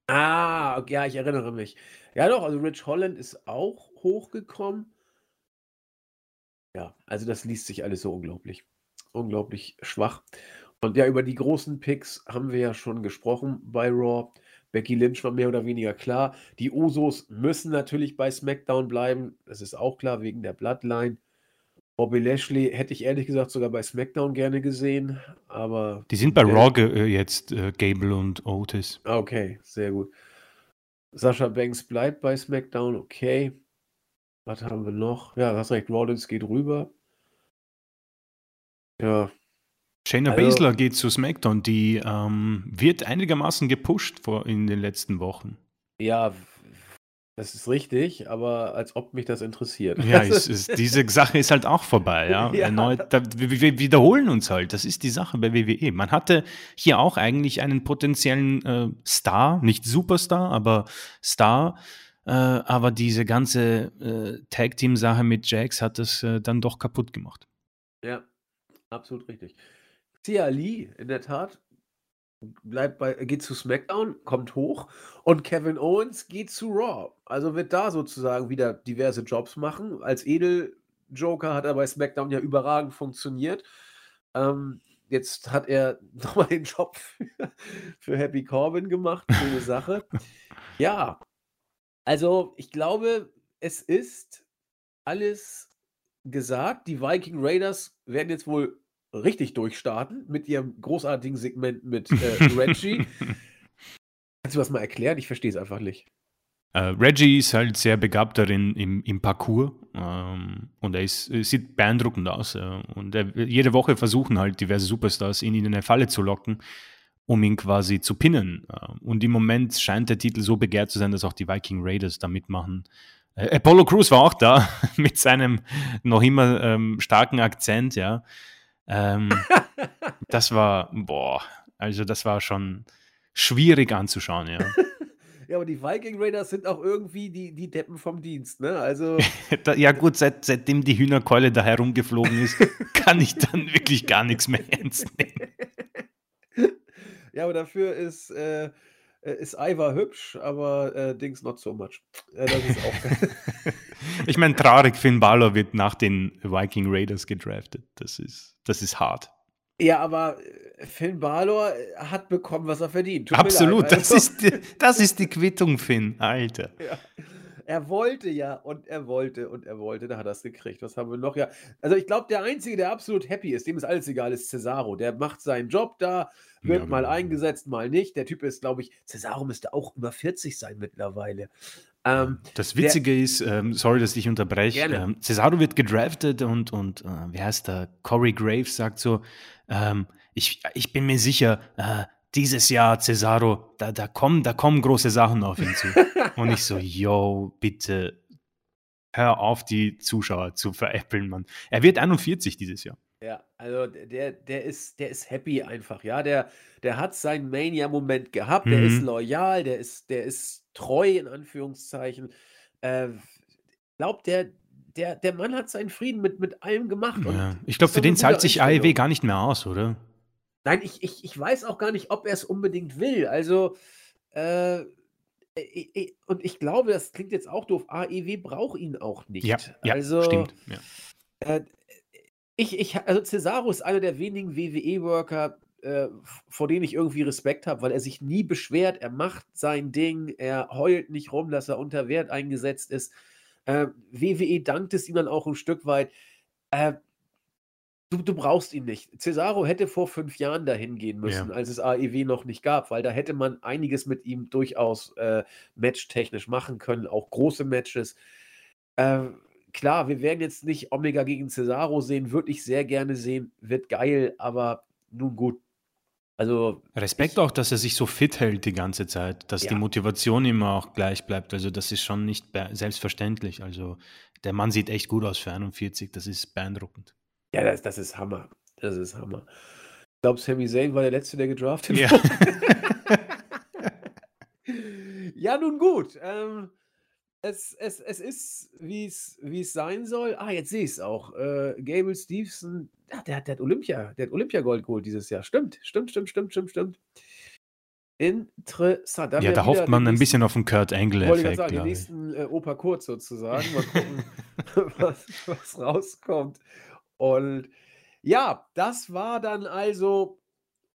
Ah, okay, ja, ich erinnere mich. Ja, doch, also Rich Holland ist auch hochgekommen. Ja, also das liest sich alles so unglaublich. Unglaublich schwach. Und ja, über die großen Picks haben wir ja schon gesprochen bei Raw. Becky Lynch war mehr oder weniger klar. Die Usos müssen natürlich bei SmackDown bleiben. Das ist auch klar wegen der Bloodline. Bobby Lashley hätte ich ehrlich gesagt sogar bei SmackDown gerne gesehen, aber Die sind bei Raw äh, jetzt, äh, Gable und Otis. Ah, Okay, sehr gut. Sascha Banks bleibt bei SmackDown, okay. Was haben wir noch? Ja, hast recht, Rollins geht rüber. Ja, Shayna Also- Baszler geht zu SmackDown. Die ähm, wird einigermaßen gepusht vor, in den letzten Wochen. ja, das ist richtig, aber als ob mich das interessiert. Ja, es ist, diese Sache ist halt auch vorbei. Ja? Ja. Erneut, da, wir, wir wiederholen uns halt. Das ist die Sache bei WWE. Man hatte hier auch eigentlich einen potenziellen äh, Star, nicht Superstar, aber Star. Äh, aber diese ganze äh, Tag-Team-Sache mit Jax hat es äh, dann doch kaputt gemacht. Ja, absolut richtig. Cia Lee, in der Tat, bleibt bei, geht zu SmackDown, kommt hoch und Kevin Owens geht zu Raw. Also wird da sozusagen wieder diverse Jobs machen. Als Edel-Joker hat er bei SmackDown ja überragend funktioniert. Ähm, jetzt hat er nochmal den Job für, für Happy Corbin gemacht. Schöne Sache. Ja, also ich glaube, es ist alles gesagt. Die Viking Raiders werden jetzt wohl richtig durchstarten mit ihrem großartigen Segment mit äh, Reggie. Kannst du das mal erklären? Ich verstehe es einfach nicht. Äh, Reggie ist halt sehr begabt darin im, im Parcours ähm, und er ist, äh, sieht beeindruckend aus. Äh, und er, jede Woche versuchen halt diverse Superstars, ihn in eine Falle zu locken, um ihn quasi zu pinnen. Äh, und im Moment scheint der Titel so begehrt zu sein, dass auch die Viking Raiders da mitmachen. Äh, Apollo Crews war auch da mit seinem noch immer ähm, starken Akzent, ja. Ähm, das war, boah, also das war schon schwierig anzuschauen, ja. Ja, aber die Viking Raiders sind auch irgendwie die, die Deppen vom Dienst, ne? Also, ja gut, seit, seitdem die Hühnerkeule da herumgeflogen ist, kann ich dann wirklich gar nichts mehr ernst nehmen. ja, aber dafür ist, äh, äh, ist Ivar hübsch, aber äh, Dings not so much. Äh, das ist auch. Ich meine, traurig, Finn Balor wird nach den Viking Raiders gedraftet. Das ist, das ist hart. Ja, aber äh, Finn Balor äh, hat bekommen, was er verdient. Tut Absolut, das, also, ist die, das ist die Quittung, Finn, Alter. Ja. Er wollte ja und er wollte und er wollte, da hat er es gekriegt. Was haben wir noch? Ja, also ich glaube, der Einzige, der absolut happy ist, dem ist alles egal, ist Cesaro. Der macht seinen Job da, wird ja, mal genau. eingesetzt, mal nicht. Der Typ ist, glaube ich, Cesaro müsste auch über 40 sein mittlerweile. Ähm, das Witzige der, ist, ähm, sorry, dass ich unterbreche, ähm, Cesaro wird gedraftet und, und äh, wie heißt der? Corey Graves sagt so, ähm, ich, ich bin mir sicher, äh, dieses Jahr Cesaro, da, da, kommen, da kommen große Sachen auf ihn zu. und ich so, yo, bitte hör auf, die Zuschauer zu veräppeln, Mann. Er wird 41 dieses Jahr. Ja, also der, der, ist, der ist happy einfach, ja. Der, der hat seinen Mania-Moment gehabt, mhm. der ist mhm. loyal, der ist, der ist treu in Anführungszeichen. Äh, glaubt, der, der, der Mann hat seinen Frieden mit, mit allem gemacht. Ja. Ich glaube, für den zahlt sich AEW gar nicht mehr aus, oder? Nein, ich, ich, ich weiß auch gar nicht, ob er es unbedingt will. Also, äh, und ich glaube, das klingt jetzt auch doof, AEW braucht ihn auch nicht. Ja, ja also, stimmt. Ja. Äh, ich, ich, also Cesaro ist einer der wenigen WWE-Worker, äh, vor denen ich irgendwie Respekt habe, weil er sich nie beschwert, er macht sein Ding, er heult nicht rum, dass er unter Wert eingesetzt ist. Äh, WWE dankt es ihm dann auch ein Stück weit. Du, du brauchst ihn nicht. Cesaro hätte vor fünf Jahren dahin gehen müssen, ja. als es AEW noch nicht gab, weil da hätte man einiges mit ihm durchaus äh, matchtechnisch machen können, auch große Matches. Äh, klar, wir werden jetzt nicht Omega gegen Cesaro sehen, würde ich sehr gerne sehen, wird geil, aber nun gut. Also Respekt ich, auch, dass er sich so fit hält die ganze Zeit, dass ja. die Motivation immer auch gleich bleibt. Also das ist schon nicht selbstverständlich. Also der Mann sieht echt gut aus für 41, das ist beeindruckend. Ja, das, das ist Hammer. Das ist Hammer. Ich glaube, Sami Zayn war der Letzte, der gedraftet ja. wurde. ja, nun gut. Ähm, es, es, es ist, wie es sein soll. Ah, jetzt sehe ich es auch. Äh, Gable Stevenson, ja, der, hat, der hat Olympia, der hat Olympiagold geholt dieses Jahr. Stimmt, stimmt, stimmt, stimmt, stimmt, stimmt. Interessant. Da ja, da hofft man ein bisschen auf den Kurt Angle-Effekt. Ich den nächsten äh, Opa Kurz sozusagen. Mal gucken, was, was rauskommt. Und ja, das war dann also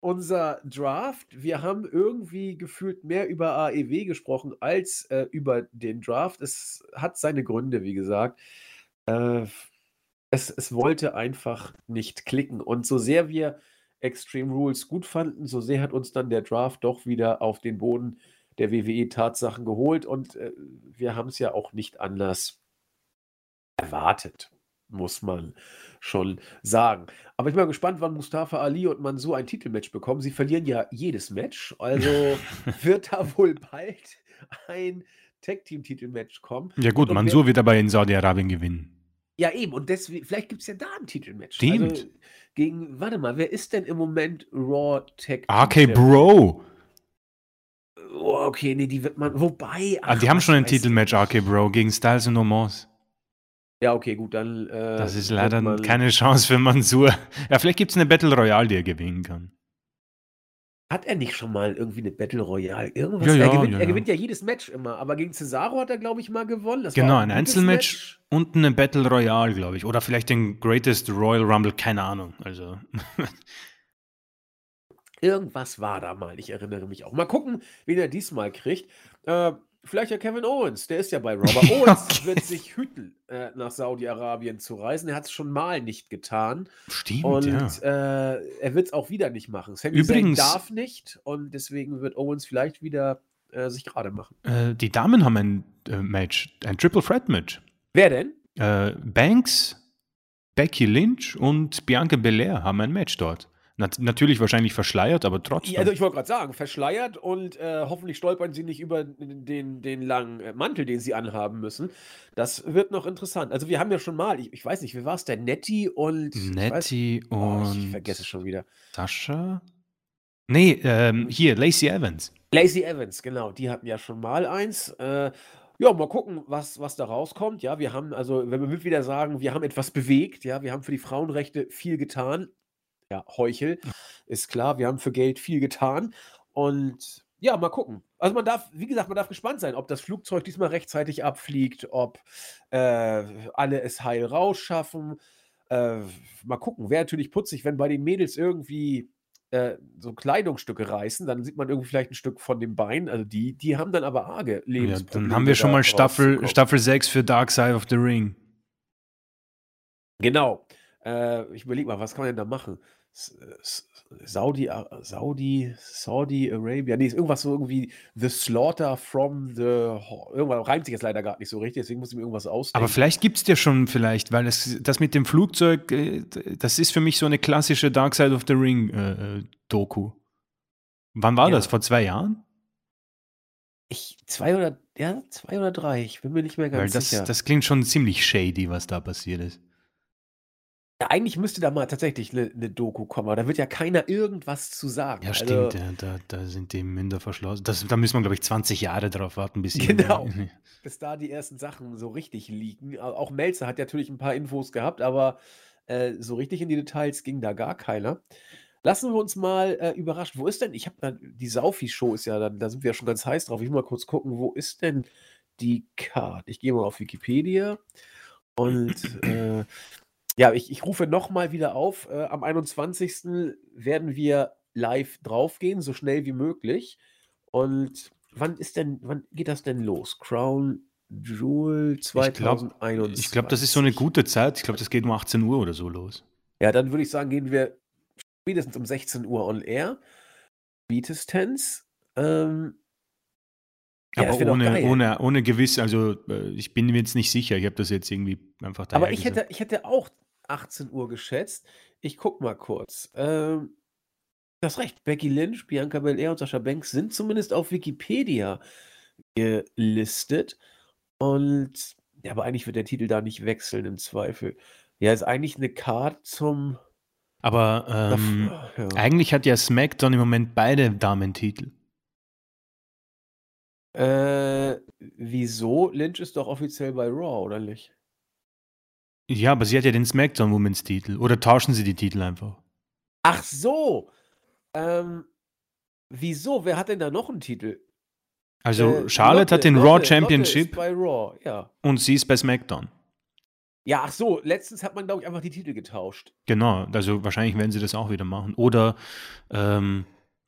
unser Draft. Wir haben irgendwie gefühlt mehr über AEW gesprochen als äh, über den Draft. Es hat seine Gründe, wie gesagt. Äh, es, es wollte einfach nicht klicken. Und so sehr wir Extreme Rules gut fanden, so sehr hat uns dann der Draft doch wieder auf den Boden der WWE-Tatsachen geholt. Und äh, wir haben es ja auch nicht anders erwartet muss man schon sagen. Aber ich bin mal gespannt, wann Mustafa Ali und Mansur ein Titelmatch bekommen. Sie verlieren ja jedes Match, also wird da wohl bald ein Tag-Team-Titelmatch kommen. Ja gut, Mansur wird aber in Saudi-Arabien gewinnen. Ja, eben. Und deswegen, vielleicht gibt es ja da ein Titelmatch. Stimmt. Also gegen, warte mal, wer ist denn im Moment Raw Tag Team? RK Bro. Oh, okay, nee, die wird man, wobei. Ach, ah, die haben schon ein Titelmatch, RK Bro, gegen Styles und Omos. Ja, okay, gut, dann. Äh, das ist leider keine Chance für Mansur. Ja, vielleicht gibt es eine Battle Royale, die er gewinnen kann. Hat er nicht schon mal irgendwie eine Battle Royale? Irgendwas? Ja, ja, er, gewinnt, ja, er gewinnt ja jedes Match immer, aber gegen Cesaro hat er, glaube ich, mal gewonnen. Das genau, ein, ein Einzelmatch Match. und eine Battle Royale, glaube ich. Oder vielleicht den Greatest Royal Rumble, keine Ahnung. Also. Irgendwas war da mal, ich erinnere mich auch. Mal gucken, wen er diesmal kriegt. Äh, Vielleicht ja Kevin Owens, der ist ja bei Robert Owens, okay. wird sich hüten, äh, nach Saudi-Arabien zu reisen. Er hat es schon mal nicht getan. Stimmt, und ja. äh, er wird es auch wieder nicht machen. Sami Übrigens Zayn darf nicht und deswegen wird Owens vielleicht wieder äh, sich gerade machen. Äh, die Damen haben ein äh, Match, ein Triple Threat Match. Wer denn? Äh, Banks, Becky Lynch und Bianca Belair haben ein Match dort. Nat natürlich wahrscheinlich verschleiert, aber trotzdem. Ja, also ich wollte gerade sagen, verschleiert und äh, hoffentlich stolpern sie nicht über den, den langen äh, Mantel, den sie anhaben müssen. Das wird noch interessant. Also wir haben ja schon mal, ich, ich weiß nicht, wie war es denn? Nettie und. Nettie ich weiß, und. Oh, ich vergesse es schon wieder. Sascha? Nee, ähm, hier, Lacey Evans. Lacey Evans, genau. Die hatten ja schon mal eins. Äh, ja, mal gucken, was, was da rauskommt. Ja, wir haben, also, wenn wir wieder sagen, wir haben etwas bewegt, ja, wir haben für die Frauenrechte viel getan ja, Heuchel. Ist klar, wir haben für Geld viel getan. Und ja, mal gucken. Also man darf, wie gesagt, man darf gespannt sein, ob das Flugzeug diesmal rechtzeitig abfliegt, ob äh, alle es heil rausschaffen. Äh, mal gucken. Wäre natürlich putzig, wenn bei den Mädels irgendwie äh, so Kleidungsstücke reißen, dann sieht man irgendwie vielleicht ein Stück von dem Bein. Also die, die haben dann aber arge Ja, dann haben wir schon mal Staffel, Staffel 6 für Dark Side of the Ring. Genau. Äh, ich überlege mal, was kann man denn da machen? Saudi, Saudi, Saudi Arabia, nee, ist irgendwas so irgendwie The Slaughter from the, irgendwas reimt sich jetzt leider gar nicht so richtig, deswegen muss ich mir irgendwas ausdenken. Aber vielleicht gibt es dir schon vielleicht, weil das, das mit dem Flugzeug, äh, das ist für mich so eine klassische Dark Side of the Ring äh, äh Doku. Wann war ja. das? Vor zwei Jahren? Ich, zwei oder, ja, zwei oder drei, ich bin mir nicht mehr ganz weil das, sicher. Das klingt schon ziemlich shady, was da passiert ist. Ja, eigentlich müsste da mal tatsächlich eine 'ne Doku kommen, aber da wird ja keiner irgendwas zu sagen. Ja, stimmt, Also ja, da da sind die Münder verschlossen. Das da müssen wir, glaube ich, 20 Jahre drauf warten, bis Genau, bis da die ersten Sachen so richtig liegen. auch Melzer hat natürlich ein paar Infos gehabt, aber, äh, so richtig in die Details ging da gar keiner. Lassen wir uns mal, äh, überraschen. Wo ist denn ich habe da die Saufi-Show ist ja dann da sind wir ja schon ganz heiß drauf. Ich will mal kurz gucken, wo ist denn die Card? Ich gehe mal auf Wikipedia und, äh ja, ich, ich rufe nochmal wieder auf. Äh, am 21. werden wir live draufgehen, so schnell wie möglich. Und wann ist denn, wann geht das denn los? Crown Jewel 2021. Ich glaube, das ist so eine gute Zeit. Ich glaube, das geht um 18 Uhr oder so los. Ja, dann würde ich sagen, gehen wir spätestens um 16 Uhr on air. Spätestens. Ähm, ja, aber ohne, ohne, ohne gewiss, also äh, ich bin mir jetzt nicht sicher, ich habe das jetzt irgendwie einfach da. Aber ich hätte, ich hätte auch 18 Uhr geschätzt. Ich guck mal kurz. Ähm, du hast recht, Becky Lynch, Bianca Belair und Sascha Banks sind zumindest auf Wikipedia gelistet. Und ja, aber eigentlich wird der Titel da nicht wechseln im Zweifel. Ja, ist eigentlich eine Card zum. Aber ähm, ja. eigentlich hat ja SmackDown im Moment beide Damentitel. Äh, wieso? Lynch ist doch offiziell bei Raw, oder nicht? Ja, aber sie hat ja den SmackDown Women's Titel. Oder tauschen sie die Titel einfach? Ach so. Ähm, wieso? Wer hat denn da noch einen Titel? Also äh, Charlotte Lotte, hat den Lotte, Raw Championship. bei Raw, ja. Und sie ist bei SmackDown. Ja, ach so, letztens hat man, glaube ich, einfach die Titel getauscht. Genau, also wahrscheinlich werden sie das auch wieder machen. Oder, ähm,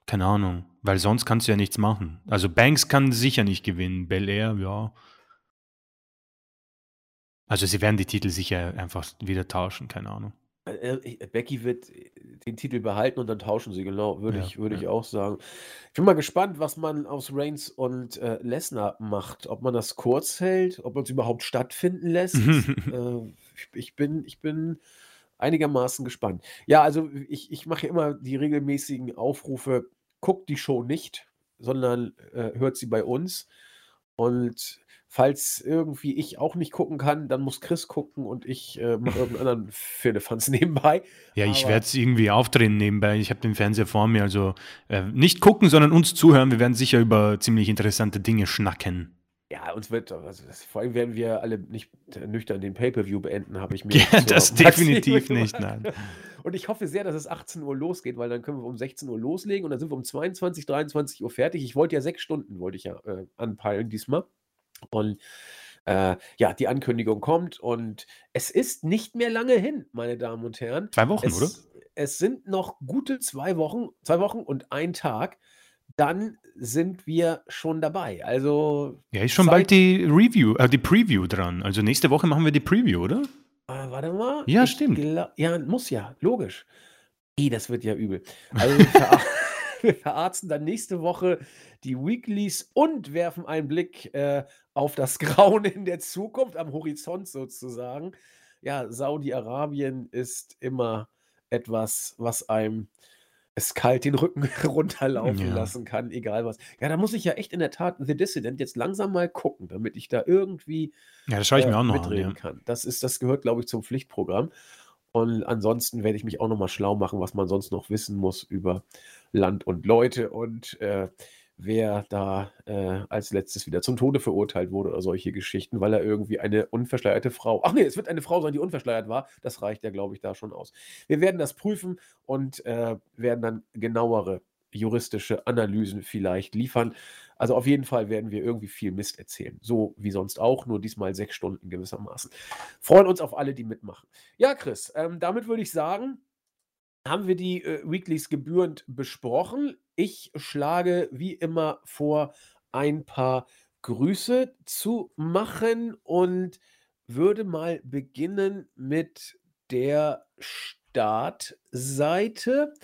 keine Ahnung, weil sonst kannst du ja nichts machen. Also Banks kann sicher nicht gewinnen. Bel Air, ja. Also sie werden die Titel sicher einfach wieder tauschen, keine Ahnung. Äh, äh, Becky wird äh, den Titel behalten und dann tauschen sie, genau, würde ja, ich, würd ja. ich auch sagen. Ich bin mal gespannt, was man aus Reigns und äh, Lesnar macht. Ob man das kurz hält, ob man es überhaupt stattfinden lässt. äh, ich, bin, ich bin einigermaßen gespannt. Ja, also ich, ich mache immer die regelmäßigen Aufrufe, guckt die Show nicht, sondern äh, hört sie bei uns. Und Falls irgendwie ich auch nicht gucken kann, dann muss Chris gucken und ich äh, mache irgendeinen anderen Firlefanz nebenbei. Ja, ich werde es irgendwie aufdrehen nebenbei. Ich habe den Fernseher vor mir, also äh, nicht gucken, sondern uns zuhören. Wir werden sicher über ziemlich interessante Dinge schnacken. Ja, uns wird, also das, vor allem werden wir alle nicht nüchtern den Pay-Per-View beenden, habe ich mir. Ja, das definitiv nicht, nein. Und ich hoffe sehr, dass es 18 Uhr losgeht, weil dann können wir um 16 Uhr loslegen und dann sind wir um 22, 23 Uhr fertig. Ich wollte ja sechs Stunden, wollte ich ja äh, anpeilen diesmal. Und äh, ja, die Ankündigung kommt und es ist nicht mehr lange hin, meine Damen und Herren. Zwei Wochen, es, oder? Es sind noch gute zwei Wochen, zwei Wochen und ein Tag. Dann sind wir schon dabei. Also. Ja, ist schon bald die Review, äh, die Preview dran. Also nächste Woche machen wir die Preview, oder? Äh, warte mal. Ja, ich stimmt. Ja, muss ja, logisch. Ey, das wird ja übel. Also, wir verarzten dann nächste Woche die Weeklies und werfen einen Blick äh, auf das Grauen in der Zukunft, am Horizont sozusagen. Ja, Saudi-Arabien ist immer etwas, was einem es kalt den Rücken runterlaufen ja. lassen kann, egal was. Ja, da muss ich ja echt in der Tat The Dissident jetzt langsam mal gucken, damit ich da irgendwie ja, das schaue ich äh, mir auch noch mitreden an, ja. kann. Das ist, das gehört, glaube ich, zum Pflichtprogramm. Und ansonsten werde ich mich auch noch mal schlau machen, was man sonst noch wissen muss über Land und Leute und äh, wer da äh, als letztes wieder zum Tode verurteilt wurde oder solche Geschichten, weil er irgendwie eine unverschleierte Frau. Ach nee, es wird eine Frau sein, die unverschleiert war. Das reicht ja, glaube ich, da schon aus. Wir werden das prüfen und äh, werden dann genauere juristische Analysen vielleicht liefern. Also auf jeden Fall werden wir irgendwie viel Mist erzählen. So wie sonst auch, nur diesmal sechs Stunden gewissermaßen. Freuen uns auf alle, die mitmachen. Ja, Chris, ähm, damit würde ich sagen, haben wir die äh, Weeklies gebührend besprochen. Ich schlage wie immer vor, ein paar Grüße zu machen und würde mal beginnen mit der Startseite,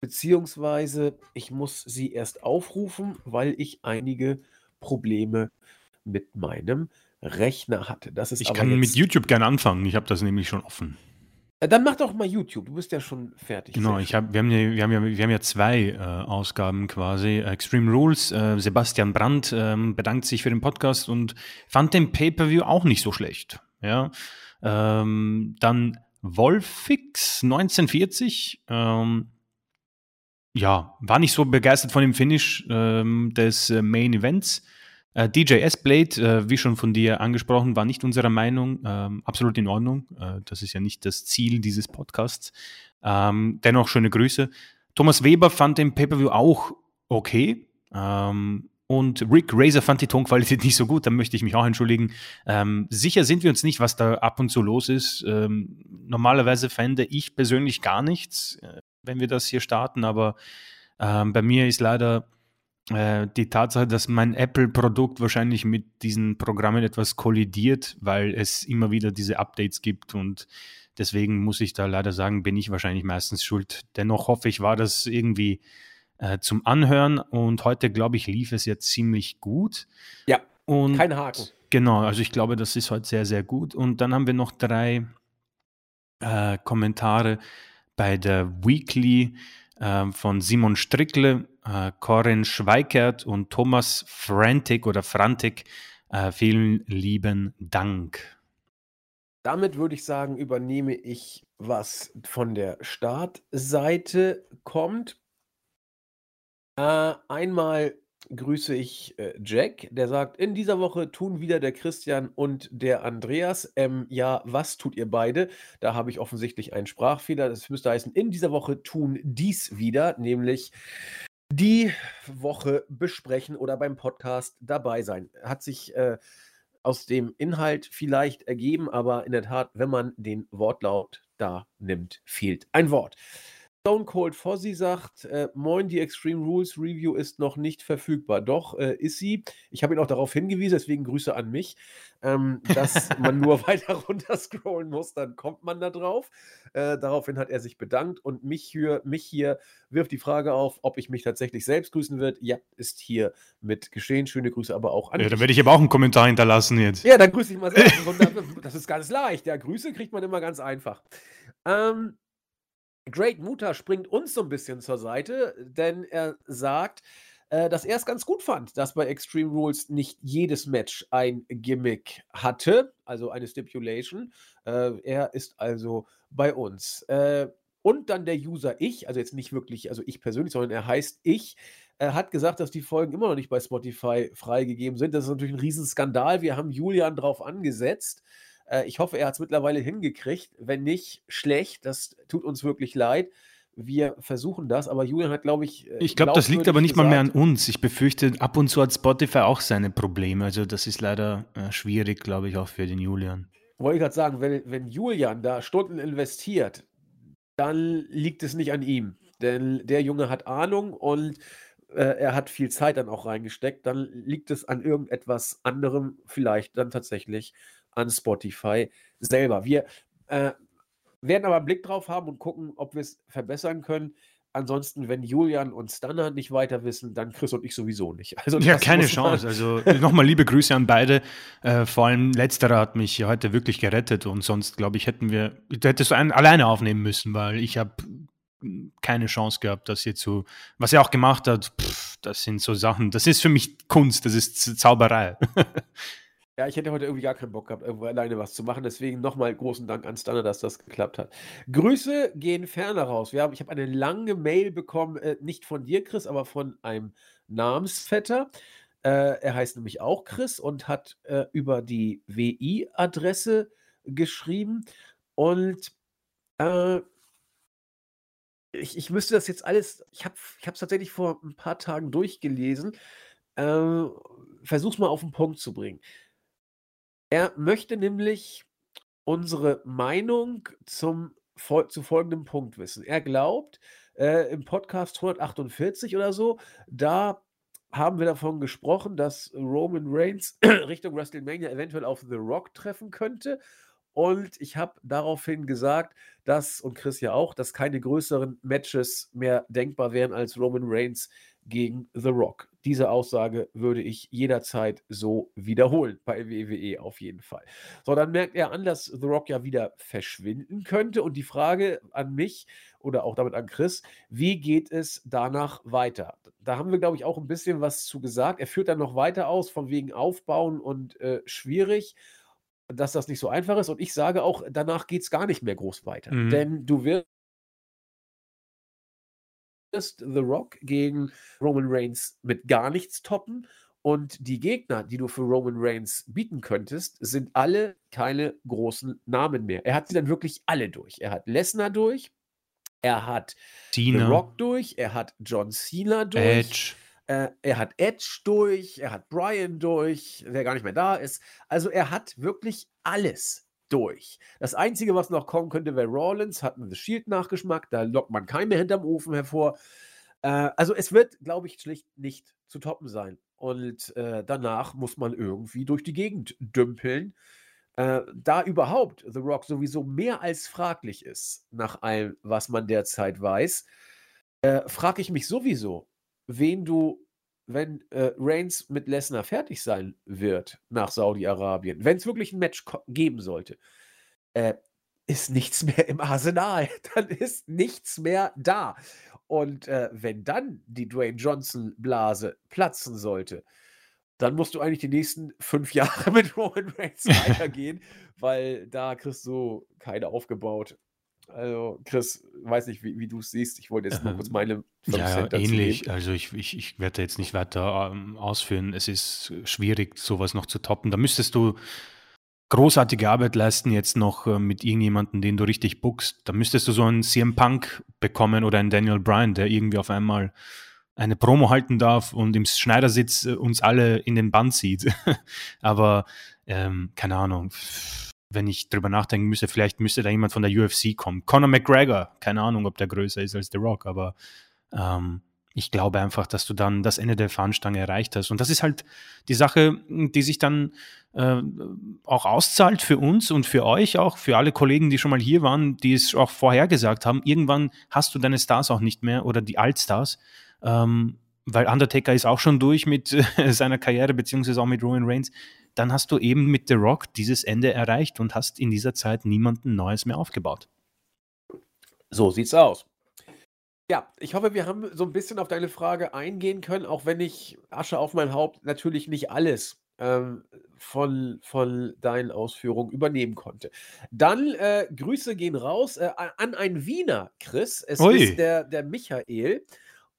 beziehungsweise ich muss sie erst aufrufen, weil ich einige Probleme mit meinem Rechner hatte. Das ist ich kann mit YouTube gerne anfangen. Ich habe das nämlich schon offen. Äh, dann mach doch mal YouTube. Du bist ja schon fertig. Genau, ich hab, wir, haben ja, wir, haben ja, wir haben ja zwei äh, Ausgaben quasi. Extreme Rules. Äh, Sebastian Brandt äh, bedankt sich für den Podcast und fand den Pay-Per-View auch nicht so schlecht. Ja. Ähm, dann Wolfix 1940. Ähm, ja, war nicht so begeistert von dem Finish ähm, des äh, Main Events. Äh, DJ S-Blade, äh, wie schon von dir angesprochen, war nicht unserer Meinung. Ähm, absolut in Ordnung. Äh, das ist ja nicht das Ziel dieses Podcasts. Ähm, dennoch schöne Grüße. Thomas Weber fand den Pay-Per-View auch okay. Ähm, und Rick Razor fand die Tonqualität nicht so gut, da möchte ich mich auch entschuldigen. Ähm, sicher sind wir uns nicht, was da ab und zu los ist. Ähm, normalerweise fände ich persönlich gar nichts, äh, wenn wir das hier starten, aber ähm, bei mir ist leider die Tatsache, dass mein Apple-Produkt wahrscheinlich mit diesen Programmen etwas kollidiert, weil es immer wieder diese Updates gibt und deswegen muss ich da leider sagen, bin ich wahrscheinlich meistens schuld. Dennoch hoffe ich, war das irgendwie äh, zum Anhören und heute, glaube ich, lief es jetzt ziemlich gut. Ja, und kein Haken. Genau, also ich glaube, das ist heute sehr, sehr gut. Und dann haben wir noch drei äh, Kommentare bei der Weekly äh, von Simon Strickle äh, Corinne Schweikert und Thomas Frantic oder Frantic. Äh, vielen lieben Dank. Damit würde ich sagen, übernehme ich, was von der Startseite kommt. Äh, einmal grüße ich äh, Jack, der sagt, in dieser Woche tun wieder der Christian und der Andreas. Ähm, ja, was tut ihr beide? Da habe ich offensichtlich einen Sprachfehler. Das müsste heißen, in dieser Woche tun dies wieder, nämlich die Woche besprechen oder beim Podcast dabei sein. Hat sich äh, aus dem Inhalt vielleicht ergeben, aber in der Tat, wenn man den Wortlaut da nimmt, fehlt ein Wort. Stone Cold Fozzy sagt, äh, moin, die Extreme Rules Review ist noch nicht verfügbar. Doch, äh, ist sie. Ich habe ihn auch darauf hingewiesen, deswegen Grüße an mich, ähm, dass man nur weiter runter scrollen muss, dann kommt man da drauf. Äh, daraufhin hat er sich bedankt und mich hier, mich hier wirft die Frage auf, ob ich mich tatsächlich selbst grüßen wird. Ja, ist hier mit geschehen. Schöne Grüße aber auch an Ja, dann werde ich aber auch einen Kommentar hinterlassen jetzt. Ja, dann grüße ich mal selbst. das ist ganz leicht. Ja, Grüße kriegt man immer ganz einfach. Ähm, Great Muta springt uns so ein bisschen zur Seite, denn er sagt, äh, dass er es ganz gut fand, dass bei Extreme Rules nicht jedes Match ein Gimmick hatte, also eine Stipulation. Äh, er ist also bei uns. Äh, und dann der User Ich, also jetzt nicht wirklich, also ich persönlich, sondern er heißt Ich, er hat gesagt, dass die Folgen immer noch nicht bei Spotify freigegeben sind. Das ist natürlich ein Riesenskandal. Wir haben Julian drauf angesetzt. Äh, ich hoffe, er hat es mittlerweile hingekriegt. Wenn nicht, schlecht. Das tut uns wirklich leid. Wir versuchen das, aber Julian hat, glaube ich. Äh, ich glaube, das liegt aber nicht gesagt, mal mehr an uns. Ich befürchte, ab und zu hat Spotify auch seine Probleme. Also, das ist leider äh, schwierig, glaube ich, auch für den Julian. Wollte ich gerade sagen, wenn, wenn Julian da Stunden investiert, dann liegt es nicht an ihm. Denn der Junge hat Ahnung und äh, er hat viel Zeit dann auch reingesteckt. Dann liegt es an irgendetwas anderem, vielleicht dann tatsächlich an Spotify selber. Wir äh, werden aber einen Blick drauf haben und gucken, ob wir es verbessern können. Ansonsten, wenn Julian und Stanner nicht weiter wissen, dann Chris und ich sowieso nicht. Also ja, keine Chance. Also nochmal liebe Grüße an beide. Äh, vor allem letzterer hat mich heute wirklich gerettet und sonst, glaube ich, hätten wir, hättest du einen alleine aufnehmen müssen, weil ich habe keine Chance gehabt, das hier zu, was er auch gemacht hat, pff, das sind so Sachen, das ist für mich Kunst, das ist Zauberei. Ja, ich hätte heute irgendwie gar keinen Bock gehabt, irgendwo alleine was zu machen. Deswegen nochmal großen Dank an Stanner, dass das geklappt hat. Grüße gehen ferner raus. Wir haben, ich habe eine lange Mail bekommen, äh, nicht von dir, Chris, aber von einem Namensvetter. Äh, er heißt nämlich auch Chris und hat äh, über die WI-Adresse geschrieben. Und äh, ich, ich müsste das jetzt alles, ich habe es tatsächlich vor ein paar Tagen durchgelesen. Äh, versuch's mal auf den Punkt zu bringen. Er möchte nämlich unsere Meinung zum zu folgendem Punkt wissen. Er glaubt, äh, im Podcast 148 oder so, da haben wir davon gesprochen, dass Roman Reigns Richtung WrestleMania eventuell auf The Rock treffen könnte. Und ich habe daraufhin gesagt, dass, und Chris ja auch, dass keine größeren Matches mehr denkbar wären als Roman Reigns gegen The Rock. Diese Aussage würde ich jederzeit so wiederholen, bei WWE auf jeden Fall. So, dann merkt er an, dass The Rock ja wieder verschwinden könnte. Und die Frage an mich oder auch damit an Chris, wie geht es danach weiter? Da haben wir, glaube ich, auch ein bisschen was zu gesagt. Er führt dann noch weiter aus, von wegen Aufbauen und äh, schwierig dass das nicht so einfach ist. Und ich sage auch, danach geht es gar nicht mehr groß weiter. Mhm. Denn du wirst The Rock gegen Roman Reigns mit gar nichts toppen. Und die Gegner, die du für Roman Reigns bieten könntest, sind alle keine großen Namen mehr. Er hat sie dann wirklich alle durch. Er hat Lesnar durch, er hat Cena. The Rock durch, er hat John Cena durch. Edge. Äh, er hat Edge durch, er hat Brian durch, der gar nicht mehr da ist. Also er hat wirklich alles durch. Das Einzige, was noch kommen könnte, wäre Rollins, hat einen The Shield-Nachgeschmack, da lockt man keinen mehr hinterm Ofen hervor. Äh, also es wird, glaube ich, schlicht nicht zu toppen sein. Und äh, danach muss man irgendwie durch die Gegend dümpeln. Äh, da überhaupt The Rock sowieso mehr als fraglich ist, nach allem, was man derzeit weiß, äh, frage ich mich sowieso, wen du wenn äh, Reigns mit Lesnar fertig sein wird nach Saudi-Arabien, wenn es wirklich ein Match geben sollte, äh, ist nichts mehr im Arsenal. Dann ist nichts mehr da. Und äh, wenn dann die Dwayne Johnson-Blase platzen sollte, dann musst du eigentlich die nächsten fünf Jahre mit Roman Reigns weitergehen, weil da kriegst du keine aufgebaut. Also, Chris, weiß nicht, wie, wie du es siehst. Ich wollte jetzt nur kurz meine Ja, ähnlich. Geben. Also ich, ich, ich werde jetzt nicht weiter ähm, ausführen. Es ist schwierig, sowas noch zu toppen. Da müsstest du großartige Arbeit leisten, jetzt noch äh, mit irgendjemandem, den du richtig bookst. Da müsstest du so einen CM Punk bekommen oder einen Daniel Bryan, der irgendwie auf einmal eine Promo halten darf und im Schneidersitz äh, uns alle in den Band sieht. Aber ähm, keine Ahnung wenn ich drüber nachdenken müsste, vielleicht müsste da jemand von der UFC kommen. Conor McGregor, keine Ahnung, ob der größer ist als The Rock, aber ähm, ich glaube einfach, dass du dann das Ende der Fahnenstange erreicht hast. Und das ist halt die Sache, die sich dann äh, auch auszahlt für uns und für euch auch, für alle Kollegen, die schon mal hier waren, die es auch vorhergesagt haben. Irgendwann hast du deine Stars auch nicht mehr oder die Altstars. Ähm, weil Undertaker ist auch schon durch mit äh, seiner Karriere, beziehungsweise auch mit Roman Reigns dann hast du eben mit The Rock dieses Ende erreicht und hast in dieser Zeit niemanden Neues mehr aufgebaut. So sieht's aus. Ja, ich hoffe, wir haben so ein bisschen auf deine Frage eingehen können, auch wenn ich Asche auf mein Haupt natürlich nicht alles ähm, von, von deinen Ausführungen übernehmen konnte. Dann äh, Grüße gehen raus äh, an einen Wiener, Chris. Es Ui. ist der, der Michael.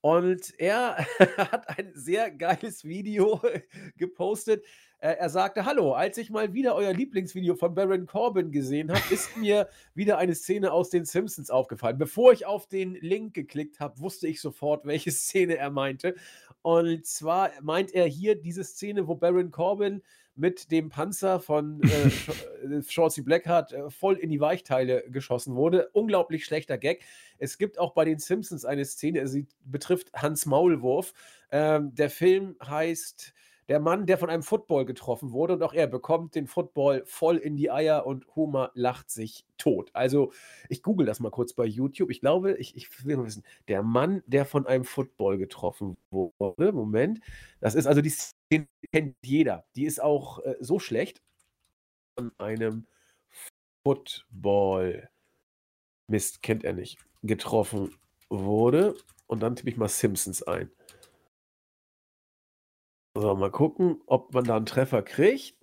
Und er hat ein sehr geiles Video gepostet. Er sagte: Hallo, als ich mal wieder euer Lieblingsvideo von Baron Corbin gesehen habe, ist mir wieder eine Szene aus den Simpsons aufgefallen. Bevor ich auf den Link geklickt habe, wusste ich sofort, welche Szene er meinte. Und zwar meint er hier diese Szene, wo Baron Corbin mit dem Panzer von äh, äh Shorty Blackheart äh, voll in die Weichteile geschossen wurde. Unglaublich schlechter Gag. Es gibt auch bei den Simpsons eine Szene, sie betrifft Hans Maulwurf. Ähm, der Film heißt der Mann, der von einem Football getroffen wurde und auch er bekommt den Football voll in die Eier und Homer lacht sich tot. Also, ich google das mal kurz bei YouTube. Ich glaube, ich, ich will mal wissen, der Mann, der von einem Football getroffen wurde, Moment, das ist also die Szene, kennt jeder. Die ist auch äh, so schlecht. Von einem Football, Mist, kennt er nicht, getroffen wurde. Und dann tippe ich mal Simpsons ein. So, mal gucken, ob man da einen Treffer kriegt.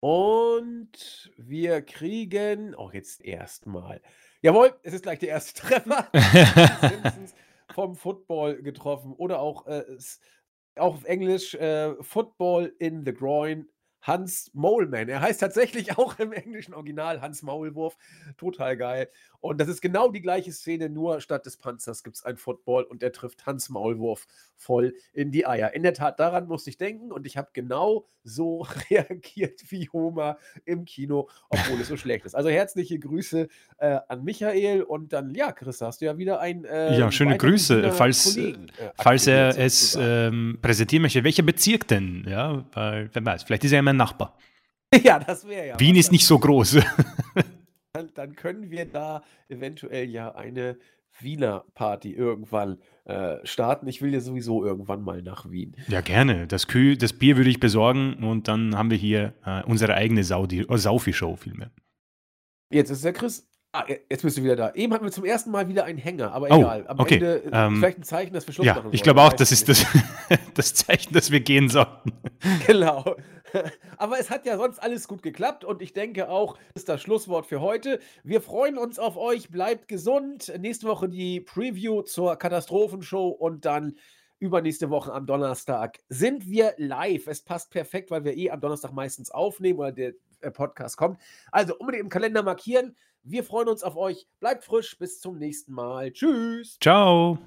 Und wir kriegen auch oh, jetzt erstmal. Jawohl, es ist gleich der erste Treffer. vom Football getroffen oder auch, äh, auch auf Englisch äh, Football in the Groin Hans Moleman. Er heißt tatsächlich auch im englischen Original Hans Maulwurf. Total geil. Und das ist genau die gleiche Szene, nur statt des Panzers gibt es ein Football und der trifft Hans Maulwurf voll in die Eier. In der Tat, daran musste ich denken und ich habe genau so reagiert wie Homer im Kino, obwohl es so schlecht ist. Also herzliche Grüße äh, an Michael und dann, ja, Chris, hast du ja wieder ein. Äh, ja, schöne Grüße, falls, Kollegen, äh, falls er es ähm, präsentieren möchte. Welcher Bezirk denn? Ja, weil, wer weiß, vielleicht ist er ja mein Nachbar. Ja, das wäre ja. Wien ist nicht so groß. dann, dann können wir da eventuell ja eine Wiener Party irgendwann äh, starten. Ich will ja sowieso irgendwann mal nach Wien. Ja, gerne. Das, Kühl, das Bier würde ich besorgen und dann haben wir hier äh, unsere eigene Saudi äh, Saufi-Show vielmehr. Jetzt ist der Chris. Ah, jetzt bist du wieder da. Eben hatten wir zum ersten Mal wieder einen Hänger, aber oh, egal. Am okay. Ende äh, ähm, vielleicht ein Zeichen, dass wir Schluss ja, machen Ich glaube auch, das ist das, das Zeichen, dass wir gehen sollten. Genau. Aber es hat ja sonst alles gut geklappt und ich denke auch, das ist das Schlusswort für heute. Wir freuen uns auf euch, bleibt gesund. Nächste Woche die Preview zur Katastrophenshow und dann übernächste Woche am Donnerstag sind wir live. Es passt perfekt, weil wir eh am Donnerstag meistens aufnehmen oder der Podcast kommt. Also unbedingt im Kalender markieren. Wir freuen uns auf euch. Bleibt frisch. Bis zum nächsten Mal. Tschüss. Ciao.